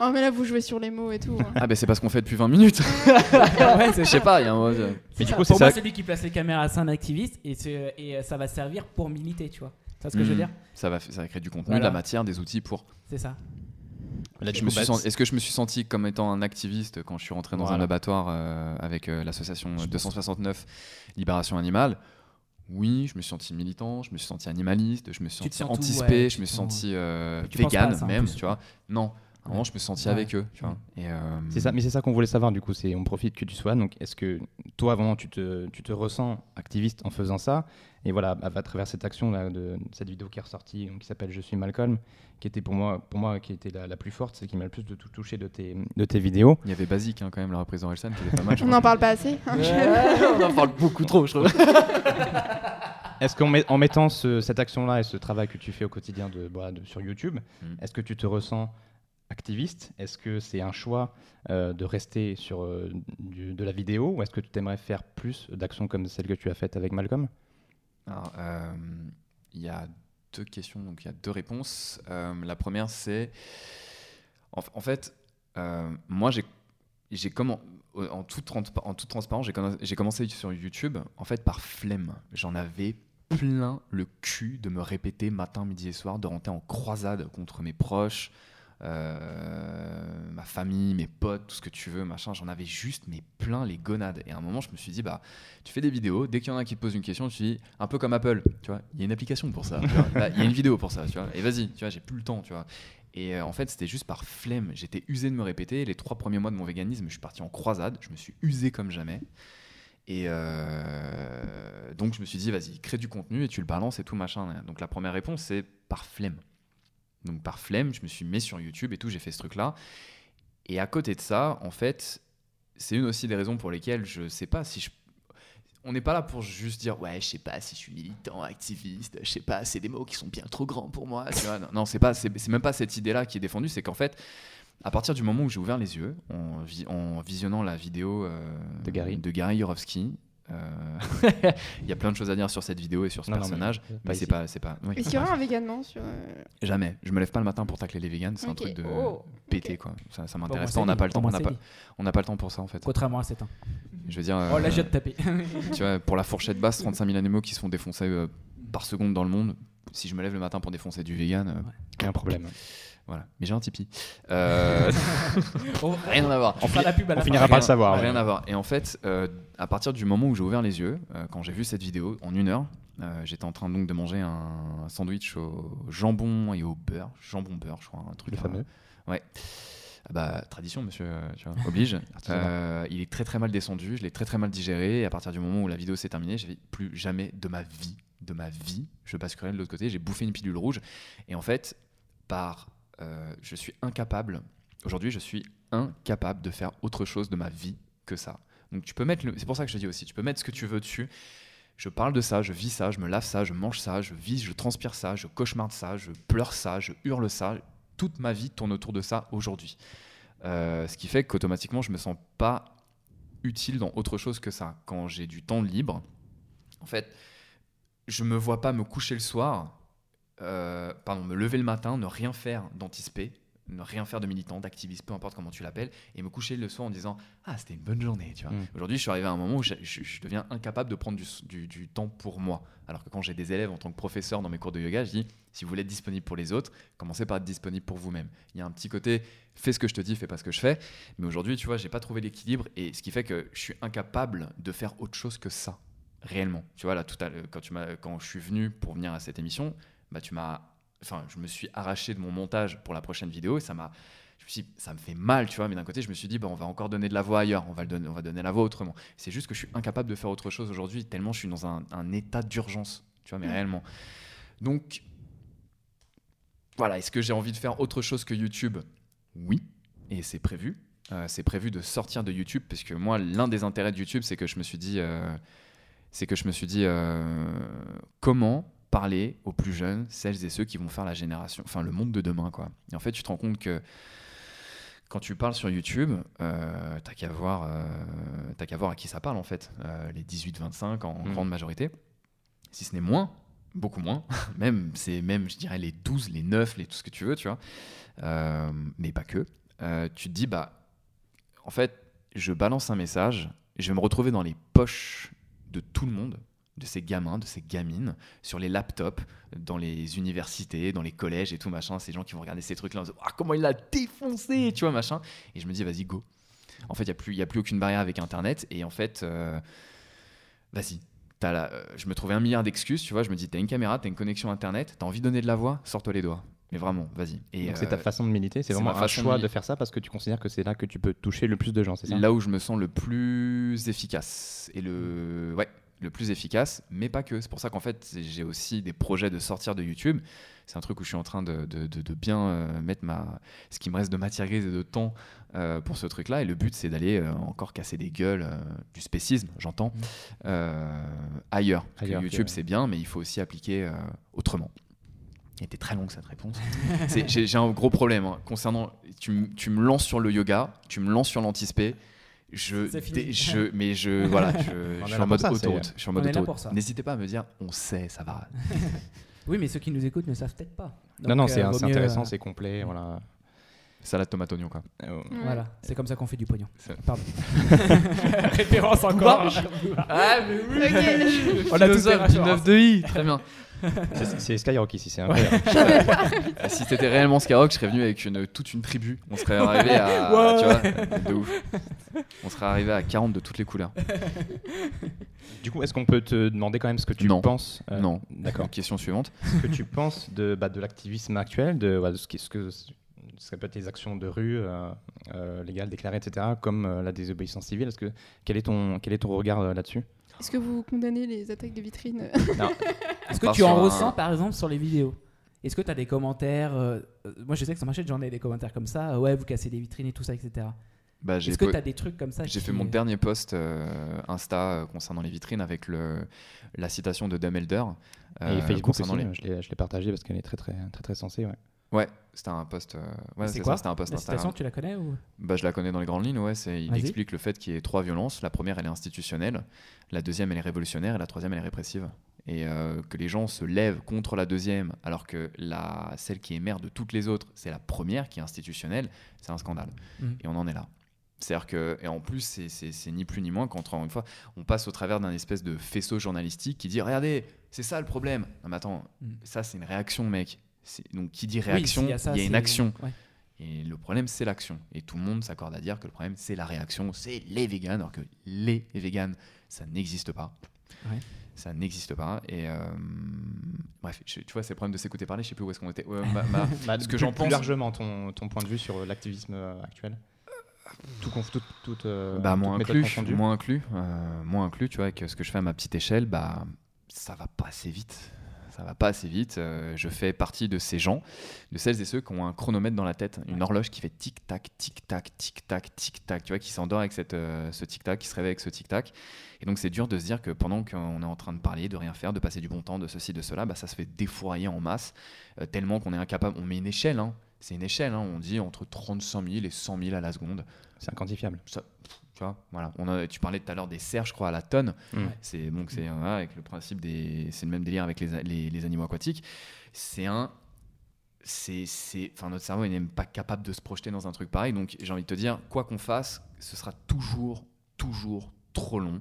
A: Oh, mais là, vous jouez sur les mots et tout. hein.
D: Ah ben c'est parce qu'on fait depuis 20 minutes.
C: ouais,
D: Je sais pas, il y a un
B: mais du coup, c'est
C: pour moi,
B: ça.
C: celui qui place les caméras, c'est un activiste et, et ça va servir pour militer, tu vois. C'est ce que je veux
D: hmm,
C: dire
D: Ça va, ça va créer du contenu,
C: Voilà.
D: de la matière, des outils pour.
C: C'est ça.
B: Là, du
D: Je
B: coup,
D: me suis senti- Est-ce que je me suis senti comme étant un activiste quand je suis rentré dans un abattoir euh, avec euh, l'association
B: Je pense-
D: 269 Libération Animale? Oui, je me suis senti militant, je me suis senti animaliste, je me suis
C: Tu
D: senti anti-spé,
C: ouais,
D: je
C: tu
D: me suis senti euh,
C: Tu pas
D: vegan
C: ça,
D: même, tu vois? Non, un moment je me suis senti
C: Ouais.
D: avec eux, tu vois. Et, euh,
B: C'est ça, mais c'est ça qu'on voulait savoir du coup. C'est on profite que tu sois. Donc, est-ce que toi, vraiment, tu te, tu te ressens activiste en faisant ça? Et voilà, à, à travers cette action là, de cette vidéo qui est ressortie, donc, qui s'appelle Je suis Malcolm, qui était pour moi, pour moi, qui était la, la plus forte, c'est qui m'a le plus de tout touché de tes, de tes vidéos.
D: Il y avait Basique hein, quand même, la reprise d'Orelsan qui était pas mal.
A: On n'en parle pas assez. hein.
D: on en parle beaucoup trop, je trouve.
B: Est-ce qu'en met- en mettant ce- cette action-là et ce travail que tu fais au quotidien de, de- sur YouTube,
D: Mm.
B: est-ce que tu te ressens activiste Est-ce que c'est un choix euh, de rester sur euh, de la vidéo ou est-ce que tu aimerais faire plus d'actions comme celle que tu as faite avec Malcolm?
D: Euh, il y a deux questions, donc il y a deux réponses. La première, c'est. En, fait, moi, j'ai. Comment en toute, en toute transparence, j'ai commencé sur YouTube en fait par flemme. J'en avais plein le cul de me répéter matin, midi et soir, de rentrer en croisade contre mes proches, euh, ma famille, mes potes, tout ce que tu veux, machin. J'en avais juste mais plein les gonades. Et à un moment, je me suis dit bah tu fais des vidéos, dès qu'il y en a un qui te pose une question, je me suis dit, un peu comme Apple, tu vois, il y a une application pour ça. Bah, il y a une vidéo pour ça, tu vois, et vas-y, tu vois, j'ai plus le temps, tu vois. Et euh, en fait, c'était juste par flemme, j'étais usé de me répéter, les trois premiers mois de mon véganisme, je suis parti en croisade, je me suis usé comme jamais. Et euh, donc je me suis dit, vas-y, crée du contenu et tu le balances et tout, machin. Donc la première réponse, c'est par flemme. Donc par flemme, je me suis mis sur YouTube et tout, j'ai fait ce truc-là. Et à côté de ça, en fait, c'est une aussi des raisons pour lesquelles je sais pas si je on n'est pas là pour juste dire ouais je sais pas si je suis militant activiste je sais pas c'est des mots qui sont bien trop grands pour moi tu vois non, non c'est pas c'est même pas cette idée là qui est défendue c'est qu'en fait à partir du moment où j'ai ouvert les yeux en, vi- en visionnant la vidéo euh,
B: De Gary.
D: de Gary Yourofsky il y a plein de choses à dire sur cette vidéo et sur ce
B: Non, non, mais
D: personnage
B: pas
D: mais
B: ici.
D: c'est pas c'est pas oui.
A: Est-ce qu'il y aura un véganement sur. euh,
D: jamais je me lève pas le matin pour tacler les vegans c'est un truc de
A: Oh,
D: péter
A: ok.
D: quoi ça, m'intéresse pas on n'a pas le temps on n'a pas on le temps pour ça en fait
C: Contrairement à cet un.
D: je veux dire
C: Oh là,
D: euh,
C: vais te taper.
D: tu vois, pour la fourchette basse, 35 000 animaux qui se font défoncer euh, par seconde dans le monde. Si je me lève le matin pour défoncer du vegan, euh,
B: un problème.
D: Voilà. Mais j'ai un Tipeee. Euh,
C: On,
D: rien à voir.
C: on fera la pub à la
B: on
C: fin.
B: finira par le savoir. ouais.
D: Rien à voir. Et en fait, euh, à partir du moment où j'ai ouvert les yeux, euh, quand j'ai vu cette vidéo, en une heure, euh, j'étais en train donc de manger un sandwich au jambon et au beurre, jambon beurre, je crois, un truc.
B: Le fameux.
D: Ah Bah, tradition, monsieur, tu vois, oblige. Euh, il est très très mal descendu, je l'ai très très mal digéré. Et à partir du moment où la vidéo s'est terminée, j'ai plus jamais de ma vie, de ma vie, je basculerai de l'autre côté. J'ai bouffé une pilule rouge. Et en fait, par, euh, je suis incapable, aujourd'hui, je suis incapable de faire autre chose de ma vie que ça. Donc tu peux mettre, c'est pour ça que je te dis aussi, tu peux mettre ce que tu veux dessus. Je parle de ça, je vis ça, je me lave ça, je mange ça, je vis, je transpire ça, je cauchemarde ça, je pleure ça, je hurle ça. Toute ma vie tourne autour de ça aujourd'hui. Euh, ce qui fait qu'automatiquement, je me sens pas utile dans autre chose que ça. Quand j'ai du temps libre, en fait, je me vois pas me coucher le soir, euh, pardon, me lever le matin, ne rien faire d'antispé, ne rien faire de militant, d'activiste, peu importe comment tu l'appelles, et me coucher le soir en disant ah c'était une bonne journée, tu vois.
B: Mm.
D: Aujourd'hui, je suis arrivé à un moment où je, je- je deviens incapable de prendre du, du- du temps pour moi. Alors que quand j'ai des élèves en tant que professeur dans mes cours de yoga, je dis si vous voulez être disponible pour les autres, commencez par être disponible pour vous-même. Il y a un petit côté fais ce que je te dis, fais pas ce que je fais. Mais aujourd'hui, tu vois, j'ai pas trouvé l'équilibre et ce qui fait que je suis incapable de faire autre chose que ça, réellement. Tu vois, là, tout à l'heure, quand, tu m'as- quand je suis venu pour venir à cette émission, bah, tu m'as enfin, je me suis arraché de mon montage pour la prochaine vidéo et ça m'a. Je me suis dit, ça me fait mal, tu vois, mais d'un côté, je me suis dit, bah, on va encore donner de la voix ailleurs, on va, le donner, on va donner la voix autrement. C'est juste que je suis incapable de faire autre chose aujourd'hui, tellement je suis dans un, un état d'urgence, tu vois, mais
A: Mm.
D: réellement. Donc, voilà, est-ce que j'ai envie de faire autre chose que YouTube? Oui, et c'est prévu. Euh, c'est prévu de sortir de YouTube, parce que moi, l'un des intérêts de YouTube, c'est que je me suis dit, euh, c'est que je me suis dit, euh, comment parler aux plus jeunes, celles et ceux qui vont faire la génération, enfin le monde de demain, quoi. Et en fait, tu te rends compte que quand tu parles sur YouTube, euh, t'as qu'à voir, euh, t'as qu'à voir à qui ça parle en fait, Euh, les 18-25 en
B: Mm.
D: grande majorité, si ce n'est moins, beaucoup moins, même c'est même je dirais les 12, les 9, les tout ce que tu veux, tu vois, Euh, mais pas que. Tu te dis bah, en fait, je balance un message, je vais me retrouver dans les poches de tout le monde, de ces gamins, de ces gamines, sur les laptops, dans les universités, dans les collèges et tout machin. Ces gens qui vont regarder ces trucs-là, en disant, Ah, comment il l'a défoncé, tu vois machin. Et je me dis vas-y go. En fait, il y a plus, il y a plus aucune barrière avec Internet et en fait, euh, vas-y. La- euh, je me trouvais un milliard d'excuses, tu vois. Je me dis, t'as une caméra, t'as une connexion internet, t'as envie de donner de la voix, sors-toi les doigts. Mais vraiment, vas-y. Et
B: Donc c'est
D: euh,
B: ta façon de militer, c'est vraiment un
D: façon de
B: choix de, faire ça parce que tu considères que c'est là que tu peux toucher le plus de gens, c'est ça?
D: Là où je me sens le plus efficace et le ouais le plus efficace mais pas que c'est pour ça qu'en fait j'ai aussi des projets de sortir de YouTube c'est un truc où je suis en train de, de- de- de bien euh, mettre ma ce qui me reste de matière grise et de temps euh, pour ce truc là et le but c'est d'aller euh, encore casser des gueules du spécisme j'entends
C: Mm.
D: euh, ailleurs, YouTube c'est bien mais il faut aussi appliquer autrement elle était très longue cette réponse. J'ai un gros problème hein, concernant. Tu me lances sur le yoga, tu me lances sur l'antispé. Je, dé- je, mais je, voilà, je, je suis en mode
B: ça,
D: autoroute. Je suis en mode autoroute. N'hésitez pas à me dire, on sait, ça va.
C: Oui, mais ceux qui nous écoutent ne savent peut-être pas.
B: Non,
C: Donc,
B: non,
C: euh,
B: c'est
C: mieux,
B: intéressant,
C: euh,
B: c'est complet, voilà.
D: Salade tomate oignon quoi.
B: Euh.
C: Voilà, c'est comme ça qu'on fait du pognon. Pardon. Référence encore.
D: Ah mais oui.
A: Ok.
C: On a tous des
D: Philosophe du
C: références.
D: 9 de I. Très bien.
B: c'est- Skyrock ici, c'est incroyable.
D: Et si c'était réellement Skyrock, je serais venu avec une, toute une tribu. On serait arrivé à,
C: Ouais.
D: tu vois, de ouf. On serait arrivé à 40 de toutes les couleurs.
B: Du coup, est-ce qu'on peut te demander quand même ce que tu
D: Non.
B: penses euh,
D: Non.
B: D'accord.
D: Question suivante.
B: ce que tu penses de, bah, de l'activisme actuel, de, de ce, qui, ce que ce serait peut-être les actions de rue euh, euh, légales, déclarées, etc., comme euh, la désobéissance civile. Est-ce que, quel, est ton, quel est ton regard euh, là-dessus?
A: Est-ce que vous condamnez les attaques de vitrines
C: Est-ce
D: On
C: que tu en
D: un-
C: ressens par exemple sur les vidéos Est-ce que tu as des commentaires euh, euh, Moi je sais que sur ma chaîne j'en ai des commentaires comme ça. euh, Ouais, vous cassez des vitrines et tout ça, etc.
D: Bah,
C: Est-ce que tu as des trucs comme ça
D: J'ai
C: qui-
D: fait mon dernier post euh, Insta concernant les vitrines avec le, la citation de Dame Elder. euh,
B: Et Facebook
D: concernant
B: aussi,
D: les...
B: je l'ai je l'ai partagé parce qu'elle est très, très, très, très sensée. Ouais.
D: Ouais, c'était un post. euh, Ouais,
C: C'est quoi
D: ça, c'était un post
C: La
D: Instagram.
C: citation, tu la connais ou
D: Bah, je la connais dans les grandes lignes, ouais. c'est- Il explique le fait qu'il y ait trois violences. La première, elle est institutionnelle. La deuxième, elle est révolutionnaire. Et la troisième, elle est répressive. Et euh, que les gens se lèvent contre la deuxième, alors que la, celle qui est mère de toutes les autres, c'est la première qui est institutionnelle, c'est un scandale.
C: Mhm.
D: Et on en est là. C'est-à-dire que, et en plus, c'est- ni plus ni moins qu'encore une fois, on passe au travers d'un espèce de faisceau journalistique qui dit Regardez, c'est ça le problème. Non, mais attends,
C: Mhm.
D: ça, c'est une réaction, mec. Donc, qui dit
C: Oui,
D: réaction, il y,
C: ça,
D: a une action.
C: ouais.
D: Et le problème, c'est l'action. Et tout le monde s'accorde à dire que le problème, c'est la réaction, c'est les véganes, alors que les véganes, ça n'existe pas.
C: Ouais.
D: Ça n'existe pas. Et euh, bref, je- tu vois, c'est le problème de s'écouter parler. Je sais plus où est-ce qu'on était. Ma- ma-
B: Bah,
D: Ce que j'en
B: plus
D: pense-
B: largement, ton, ton point de vue sur l'activisme euh, actuel tout, conf- tout, tout, euh,
D: bah,
B: méthode
D: inclus, moins inclus, euh, moins inclus, tu vois, que ce que je fais à ma petite échelle, bah, ça va pas assez vite. Ça va pas assez vite. Euh, je fais partie de ces gens, de celles et ceux qui ont un chronomètre dans la tête, une horloge qui fait tic tac, tic tac, tic tac, tic tac, tu vois, qui s'endort avec cette, euh, ce tic tac, qui se réveille avec ce tic tac. Et donc c'est dur de se dire que pendant qu'on est en train de parler, de rien faire, de passer du bon temps, de ceci, de cela, bah, ça se fait défourailler en masse, euh, tellement qu'on est incapable. On met une échelle, hein. c'est une échelle, hein. on dit entre 35 000 et 100 000 à la seconde.
B: C'est inquantifiable.
D: Ça, tu vois, voilà. On a, tu parlais tout à l'heure des cerfs, je crois, à la tonne.
B: Mm.
D: C'est donc c'est voilà, avec le principe des, c'est le même délire avec les, a- les, les animaux aquatiques. C'est un, c'est, c'est, enfin notre cerveau il n'est même pas capable de se projeter dans un truc pareil. Donc j'ai envie de te dire, quoi qu'on fasse, ce sera toujours, toujours trop long.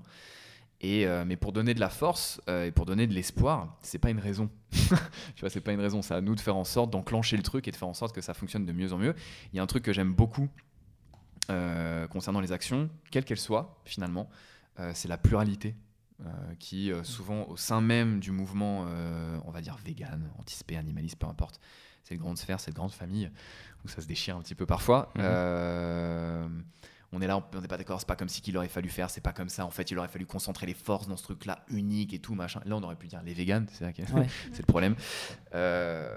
D: Et euh, mais pour donner de la force euh, et pour donner de l'espoir, c'est pas une raison. tu vois, c'est pas une raison. C'est à nous de faire en sorte d'enclencher le truc et de faire en sorte que ça fonctionne de mieux en mieux. Il y a un truc que j'aime beaucoup euh, concernant les actions, quelles qu'elles soient, finalement, euh, c'est la pluralité euh, qui souvent au sein même du mouvement, on va dire vegan, anti-spé, animaliste, peu importe, cette grande sphère, cette grande famille où ça se déchire un petit peu parfois.
B: Mhm.
D: on est là, on n'est pas d'accord, c'est pas comme si qu'il aurait fallu faire, c'est pas comme ça. En fait, il aurait fallu concentrer les forces dans ce truc-là unique et tout, machin. Là, on aurait pu dire les véganes, c'est
C: Ouais.
D: c'est le problème. Euh,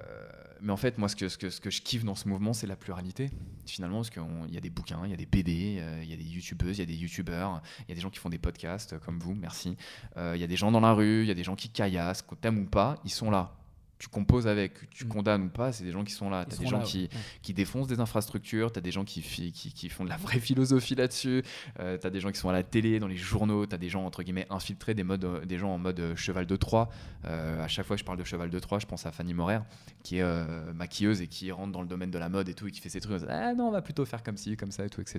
D: mais en fait, moi, ce que, ce, que, ce que je kiffe dans ce mouvement, c'est la pluralité. Finalement, parce qu'il y a des bouquins, il y a des BD, euh, il y a des youtubeuses, il y a des youtubeurs, il y a des gens qui font des podcasts euh, comme vous, merci. Euh, Il y a des gens dans la rue, il y a des gens qui caillassent, t'aimes ou pas, ils sont là. Tu composes avec, tu
C: Mm.
D: condamnes ou pas, c'est des gens qui sont là. T'as
C: sont
D: des gens
C: là,
D: qui,
C: ouais.
D: qui défoncent des infrastructures, tu as des gens qui, fi- qui, qui font de la vraie philosophie là-dessus, euh, tu as des gens qui sont à la télé, dans les journaux, tu as des gens entre guillemets infiltrés, des, modes, euh, des gens en mode euh, cheval de Troie. Euh, à chaque fois que je parle de cheval de Troie, je pense à Fanny Morer, qui est euh, maquilleuse et qui rentre dans le domaine de la mode et tout, et qui fait ses trucs. Ah non, on va plutôt faire comme ci, comme ça et tout, etc.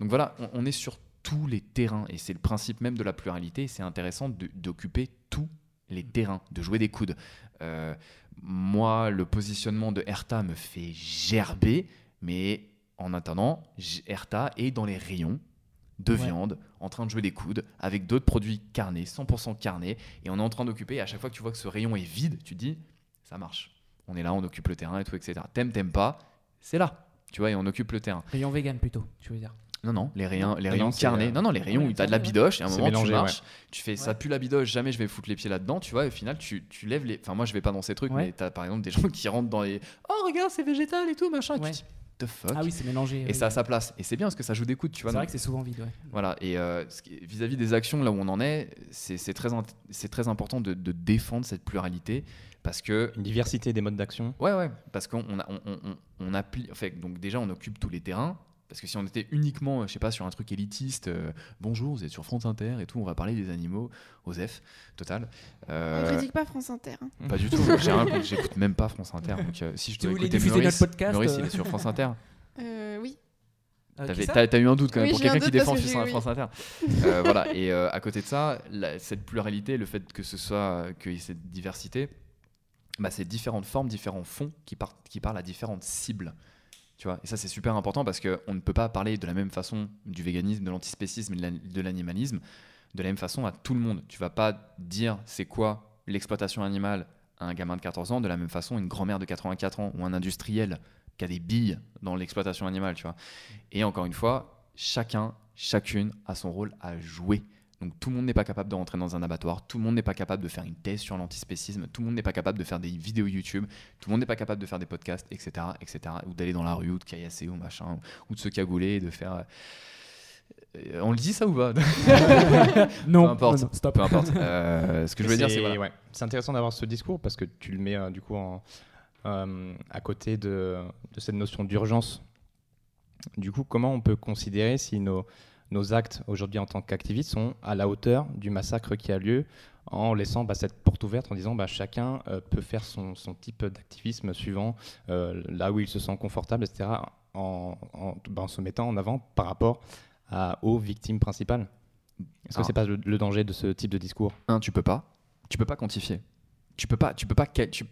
D: Donc voilà, on, on est sur tous les terrains et c'est le principe même de la pluralité. C'est intéressant d'occuper tous les terrains, de jouer des coudes. Euh, moi, le positionnement de Herta me fait gerber, mais en attendant, Herta est dans les rayons de
C: Ouais.
D: viande, en train de jouer des coudes, avec d'autres produits carnés, 100% carnés, et on est en train d'occuper, et à chaque fois que tu vois que ce rayon est vide, tu te dis, ça marche. On est là, on occupe le terrain et tout, etc. T'aimes, t'aimes pas, c'est là. Tu vois, et on occupe le terrain.
C: Rayon vegan plutôt, tu veux dire.
D: Non, non, les rayons, les rayons
B: non,
D: carnés.
B: euh,
D: Non, non, les rayons
C: ouais,
D: où tu as de la
C: ouais.
D: bidoche, et à un moment
B: mélangé,
D: tu marches, tu fais ça
C: Ouais.
D: pue la bidoche, jamais je vais foutre les pieds là-dedans, tu vois, et au final tu, tu lèves les. Enfin, moi je vais pas dans ces trucs,
C: Ouais.
D: mais tu as par exemple des gens qui rentrent dans les. Oh, regarde, c'est végétal et tout, machin. et tu
C: Ouais.
D: the fuck?
C: Ah oui, c'est mélangé.
D: Et
C: oui.
D: ça a sa place. Et c'est bien parce que ça joue des coudes, tu vois.
C: C'est vrai que c'est souvent vide, ouais.
D: voilà, et euh, vis-à-vis des actions, là où on en est, c'est c'est très, c'est très important de, de défendre cette pluralité parce que
B: Une diversité des modes d'action.
D: Ouais, ouais, parce qu'on on, a- on, on, on-. En fait, donc déjà, on occupe tous les terrains. Parce que si on était uniquement, euh, je sais pas, sur un truc élitiste, euh, bonjour, vous êtes sur France Inter et tout, on va parler des animaux, OSEF, total.
A: On
D: Euh,
A: critique pas France Inter. hein.
D: pas du tout, j'écoute même pas France Inter. Donc euh, si je
C: voulez
D: écouter Maurice,
C: notre podcast,
D: Maurice,
C: euh,
D: il est sur France Inter.
A: Euh, oui.
C: Euh, ça
D: T'as eu un doute quand même
A: Oui,
D: pour quelqu'un qui défend
A: que
D: France,
A: j'ai-
D: France Inter. Euh, voilà. Et euh, à côté de ça, la- cette pluralité, le fait que ce soit qu'il y ait cette diversité, bah, c'est différentes formes, différents fonds qui parlent à différentes cibles. Et ça, c'est super important parce qu'on ne peut pas parler de la même façon du véganisme, de l'antispécisme et de l'an- de l'animalisme de la même façon à tout le monde. Tu vas pas dire c'est quoi l'exploitation animale à un gamin de 14 ans de la même façon une grand-mère de 84 ans ou un industriel qui a des billes dans l'exploitation animale. Et encore une fois, chacun, chacune a son rôle à jouer. Donc tout le monde n'est pas capable de rentrer dans un abattoir, tout le monde n'est pas capable de faire une thèse sur l'antispécisme, tout le monde n'est pas capable de faire des vidéos YouTube, tout le monde n'est pas capable de faire des podcasts, etc., etc., ou d'aller dans la rue, ou de caillasser, ou machin, ou de se cagouler, de faire... Euh, on le dit ça ou pas?
C: Non,
D: Peu importe.
C: non, non, stop.
D: Peu importe. Euh, ce que je veux dire, c'est voilà.
B: ouais, c'est intéressant d'avoir ce discours parce que tu le mets euh, du coup en, euh, à côté de, de cette notion d'urgence. Du coup, comment on peut considérer si nos, nos actes aujourd'hui en tant qu'activistes sont à la hauteur du massacre qui a lieu en laissant bah, cette porte ouverte en disant bah, chacun euh, peut faire son, son type d'activisme suivant euh, là où il se sent confortable, etc., en, en- bah, en se mettant en avant par rapport à, aux victimes principales Est-ce que
D: Ah.
B: c'est pas le, le danger de ce type de discours?
D: Un, tu peux pas. Tu peux pas quantifier. Tu peux pas. Tu peux pas. tu-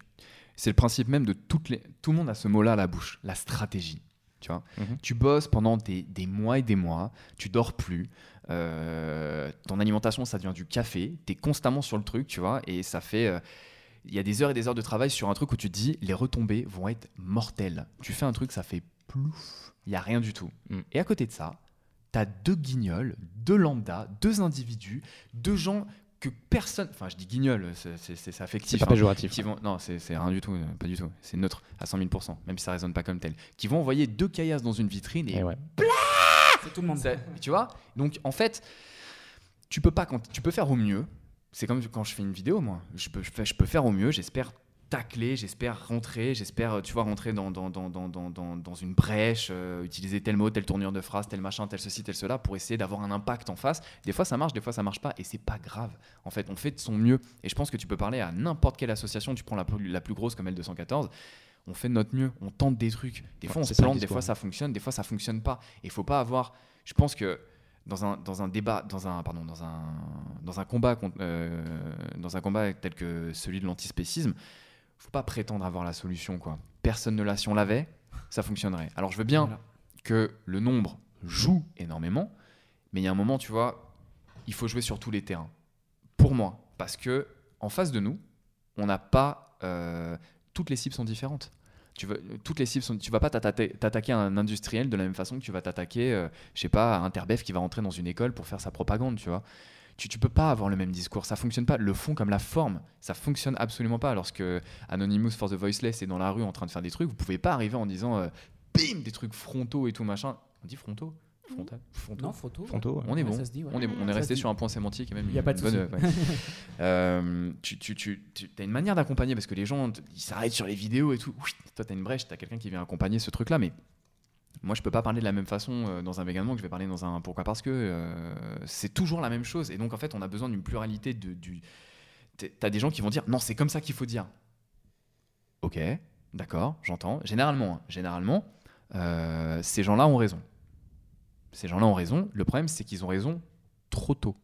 D: C'est le principe même de toutes les. Tout le monde a ce mot-là à la bouche. La stratégie. Tu vois.
B: Mhm.
D: Tu bosses pendant des, des mois et des mois. Tu dors plus. euh, ton alimentation, ça devient du café. Tu es constamment sur le truc, tu vois. Et ça fait. euh, il y a des heures et des heures de travail sur un truc où tu te dis les retombées vont être mortelles. Tu fais un truc, ça fait plouf. Il y a rien du tout.
B: Mm.
D: Et à côté de ça, t'as deux guignols, deux lambda, deux individus, deux gens que personne. Enfin, je dis guignol, c'est- c'est c'est affectif.
B: pas
D: hein,
B: péjoratif.
D: qui vont, non, c'est rien du tout, euh, pas du tout. C'est neutre à 100 000% même si ça résonne pas comme tel. Qui vont envoyer deux caillasses dans une vitrine et
B: Et ouais.
C: C'est tout le monde.
D: tu vois? Donc en fait, tu peux pas quand tu peux faire au mieux. C'est comme quand je fais une vidéo, moi. Je peux, je peux faire au mieux. J'espère tacler, j'espère rentrer, j'espère, tu vois, rentrer dans, dans, dans, dans, dans, une brèche, euh, utiliser tel mot, telle tournure de phrase, tel machin, tel ceci, tel cela, pour essayer d'avoir un impact en face. Des fois ça marche, des fois ça marche pas, et c'est pas grave. En fait, on fait de son mieux. Et je pense que tu peux parler à n'importe quelle association, tu prends la plus, la plus grosse comme L214, on fait de notre mieux, on tente des trucs. Des fois on se plante, des fois ça fonctionne, des fois ça fonctionne pas. Et il faut pas avoir. Je pense que dans un, dans un débat, dans un, pardon, dans un, dans un combat, euh, dans un combat tel que celui de l'antispécisme, faut pas prétendre avoir la solution, quoi. Personne ne l'a. Si on l'avait, ça fonctionnerait. Alors je veux bien
C: Voilà.
D: que le nombre joue énormément, mais il y a un moment, tu vois, il faut jouer sur tous les terrains. pour moi. Parce que en face de nous, on n'a pas. euh, toutes les cibles sont différentes. Tu veux, toutes les cibles sont, tu vas pas t'attaquer à un industriel de la même façon que tu vas t'attaquer, euh, je sais pas, à un Terbef qui va rentrer dans une école pour faire sa propagande, tu vois. Tu, tu peux pas avoir le même discours, ça fonctionne pas. Le fond comme la forme, ça fonctionne absolument pas. Lorsque Anonymous for the Voiceless est dans la rue en train de faire des trucs, vous pouvez pas arriver en disant euh, bim des trucs frontaux et tout machin. On dit frontaux, frontal, frontaux.
C: Non, photo.
B: Frontaux, ouais.
D: On est bon.
C: ça se dit, ouais.
D: On est, on est resté sur un point sémantique et même
C: Y a
D: une
C: pas de
D: bonne. ouais. Euh, tu tu, tu, as une manière d'accompagner parce que les gens ils s'arrêtent sur les vidéos et tout. Oui, toi, tu as une brèche, tu as quelqu'un qui vient accompagner ce truc-là, mais moi, je peux pas parler de la même façon euh, dans un véganement que je vais parler dans un pourquoi parce que euh, c'est toujours la même chose. Et donc, en fait, on a besoin d'une pluralité de. Du... Tu as des gens qui vont dire non, c'est comme ça qu'il faut dire. Ok, d'accord, j'entends. Généralement, hein, généralement, euh, ces gens-là ont raison. Ces gens-là ont raison. Le problème, c'est qu'ils ont raison trop tôt.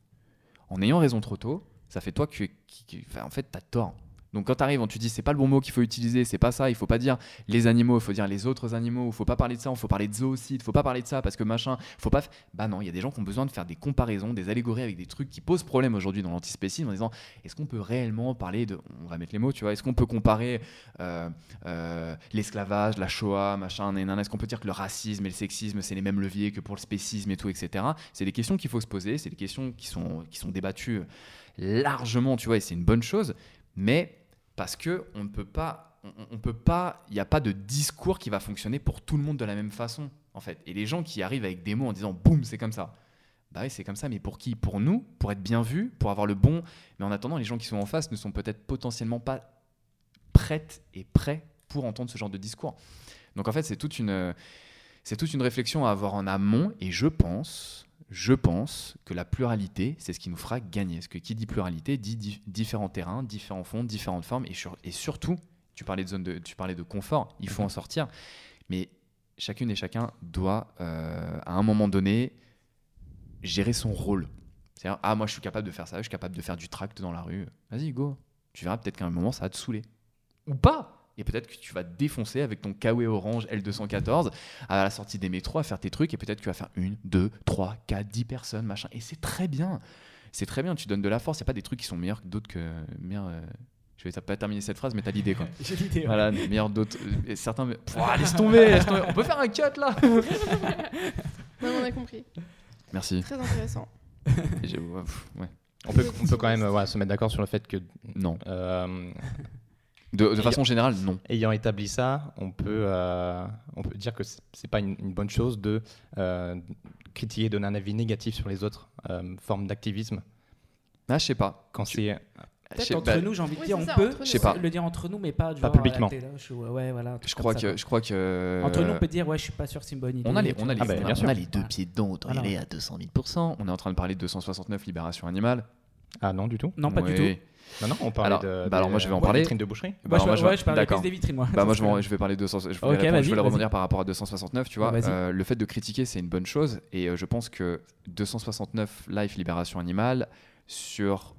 D: En ayant raison trop tôt, ça fait toi que qui- enfin, en fait, tu as tort. Donc quand tu arrives, tu dis c'est pas le bon mot qu'il faut utiliser, c'est pas ça, il faut pas dire les animaux, il faut dire les autres animaux, il faut pas parler de ça, il faut parler de zoocide, il faut pas parler de ça parce que machin, faut pas. Bah non, il y a des gens qui ont besoin de faire des comparaisons, des allégories avec des trucs qui posent problème aujourd'hui dans l'antispécisme en disant est-ce qu'on peut réellement parler de. On va mettre les mots, tu vois, est-ce qu'on peut comparer euh, euh, l'esclavage, la Shoah, machin, est-ce qu'on peut dire que le racisme et le sexisme c'est les mêmes leviers que pour le spécisme et tout, etc. C'est des questions qu'il faut se poser, c'est des questions qui sont, qui sont débattues largement, tu vois, et c'est une bonne chose, mais parce que on ne peut pas, on, peut pas, il n'y a pas de discours qui va fonctionner pour tout le monde de la même façon, en fait. Et les gens qui arrivent avec des mots en disant boum, c'est comme ça. Bah oui, c'est comme ça, mais pour qui? Pour nous, pour être bien vus, pour avoir le bon? Mais en attendant, les gens qui sont en face ne sont peut-être potentiellement pas prêtes et prêts pour entendre ce genre de discours. Donc en fait, c'est toute une, c'est toute une réflexion à avoir en amont, et je pense, je pense que la pluralité, c'est ce qui nous fera gagner. Parce que qui dit pluralité dit di- différents terrains, différents fonds, différentes formes, et, sur- et surtout, tu parlais de zone de, tu parlais de confort, il faut en sortir, mais chacune et chacun doit, euh, à un moment donné, gérer son rôle. C'est-à-dire, ah, moi je suis capable de faire ça, je suis capable de faire du tract dans la rue. Vas-y, go. Tu verras peut-être qu'à un moment, ça va te saouler. Ou pas. Et peut-être que tu vas te défoncer avec ton Kawe Orange L214 à la sortie des métros à faire tes trucs et peut-être que tu vas faire une, deux, trois, quatre, dix personnes, machin. Et c'est très bien. C'est très bien. Tu donnes de la force. Il n'y a pas des trucs qui sont meilleurs que d'autres que. meilleurs, euh, Je vais pas terminer cette phrase, mais t'as l'idée quoi.
C: J'ai l'idée. ouais.
D: Voilà, meilleurs d'autres. euh, certains. Pouah, laisse tomber, laisse tomber. On peut faire un cut là
A: Non, on a compris.
D: Merci.
A: Très intéressant.
D: Et j'ai- ouais, pff, ouais.
B: On peut, on peut quand même se mettre d'accord sur le fait que,
D: Non.
B: euh,
D: De, de façon générale, non.
B: ayant établi ça, on peut, euh, on peut dire que c'est c'est pas une, une bonne chose de euh, critiquer, donner un avis négatif sur les autres euh, formes d'activisme.
D: Ah, je sais pas.
B: Quand
D: Tu-
B: c'est
D: Je
C: Peut-être entre
D: bah,
C: nous, j'ai envie de
A: Oui,
C: dire, on
A: ça,
C: peut
A: entre nous.
D: Je sais pas.
C: le dire entre nous, mais pas,
B: Pas
C: genre,
B: publiquement.
C: ou- ouais, voilà,
D: Je crois que, je crois que.
C: Entre nous, on peut dire, ouais, je suis pas sûr que c'est une bonne idée.
D: on a les, on a les.
B: Ah bah,
D: on a- on
B: sûr.
D: a les deux pieds dedans, autant y aller à 200 000 On est en train de parler de 269 libération animale.
B: Ah non, du tout.
C: Non, pas du tout.
B: Non, non, on parlait
D: Alors,
B: de,
D: bah alors
B: des,
D: moi, je vais en
B: ouais,
D: parler.
B: vitrines de boucherie.
D: Bah,
C: Moi,
D: alors,
C: je,
D: moi, je vais-
C: ouais, je parle
D: d'accord.
C: des vitrines, moi.
D: Bah moi je vais, je vais parler de 200, je
C: Ok,
D: voulais, répondre-
C: vas-y,
D: je rebondir par rapport à 269, tu vois.
C: Vas-y.
D: Euh, le fait de critiquer, c'est une bonne chose. Et euh, je pense que 269 Life Libération Animale, sur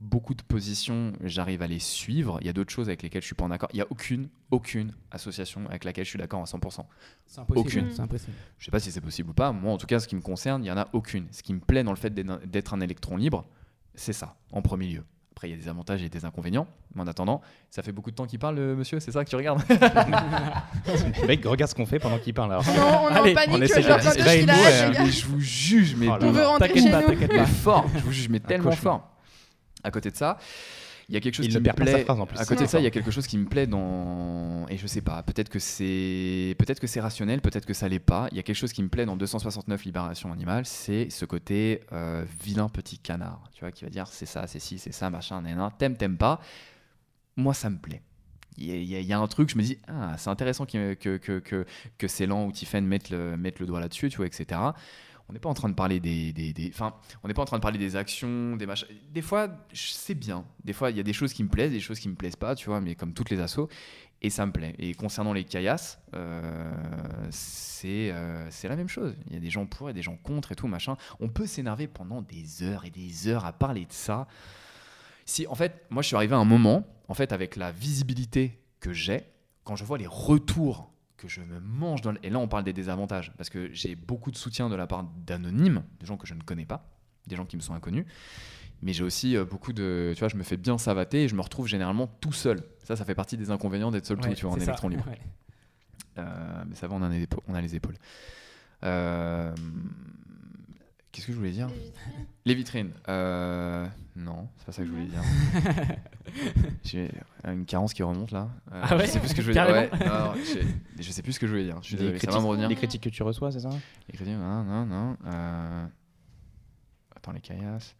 D: beaucoup de positions, j'arrive à les suivre. Il y a d'autres choses avec lesquelles je suis pas en accord. Il y a aucune, aucune association avec laquelle je suis d'accord à 100%.
C: C'est impossible.
D: Aucune.
C: C'est impossible.
D: Je sais pas si c'est possible ou pas. Moi, en tout cas, ce qui me concerne, il y en a aucune. Ce qui me plaît dans le fait d'être un électron libre, c'est ça, en premier lieu. Après, il y a des avantages et des inconvénients. Mais en attendant, ça fait beaucoup de temps qu'il parle, le monsieur, c'est ça que tu regardes
B: Le mec, regarde ce qu'on fait pendant qu'il parle. alors.
A: Non, on est
C: Allez,
A: en panique.
B: on essaie
A: je
B: de
A: a,
B: nous,
A: les
B: euh,
A: gars.
D: Mais je vous juge, mais
B: Oh là
D: de-
A: On veut rentrer
C: T'inquiète
A: chez
C: pas,
A: nous.
D: mais fort. Je vous juge, mais tellement fort. À côté de ça, il y a quelque chose
B: Il
D: qui
B: ne
D: me
B: perd pas sa
D: plaît.
B: phrase, en plus.
D: À côté de ça, il y a quelque chose qui me plaît dans et je sais pas. Peut-être que c'est peut-être que c'est rationnel, peut-être que ça l'est pas. Il y a quelque chose qui me plaît dans 269 Libération Animale, c'est ce côté euh, vilain petit canard. Tu vois, qui va dire c'est ça, c'est ci, c'est ça, machin, nan, T'aimes, t'aimes pas. Moi, ça me plaît. Il y, a- y y un truc, je me dis, ah, c'est intéressant que, que, que, que Ceylan ou Tiffen mettent le, mettent le doigt là-dessus, tu vois, etc. On n'est pas en train de parler des. des, des- on n'est pas en train de parler des actions, des machins. Des fois, c'est bien. Des fois, il y a des choses qui me plaisent, des choses qui me plaisent pas, tu vois, mais comme toutes les assos. Et ça me plaît. Et concernant les caillasses, euh, c'est euh, c'est la même chose. Il y a des gens pour et des gens contre et tout, machin. On peut s'énerver pendant des heures et des heures à parler de ça. Si, en fait, moi, je suis arrivé à un moment, en fait, avec la visibilité que j'ai, quand je vois les retours que je me mange dans le... Et là, on parle des désavantages, parce que j'ai beaucoup de soutien de la part d'anonymes, de gens que je ne connais pas, des gens qui me sont inconnus. Mais j'ai aussi euh, beaucoup de. Tu vois, je me fais bien savater et je me retrouve généralement tout seul. Ça, ça fait partie des inconvénients d'être seul tout, tu vois, en
C: ça.
D: électron libre.
C: Ouais.
D: Euh, mais ça va, on a les épaules. On a les épaules. Euh, Qu'est-ce que je voulais dire
A: Les vitrines.
D: Les vitrines. Euh, non, c'est pas ça que je voulais dire. J'ai une carence qui remonte là. Euh,
C: Ah ouais
D: Je sais plus ce que je voulais dire. Ouais, non, je sais plus ce que je voulais dire. Je suis
B: Les
D: désolé, ça va
B: critiques,
D: me revenir.
B: les critiques que tu reçois, c'est ça
D: Les critiques, non, non, non. euh, Attends, les caillasses.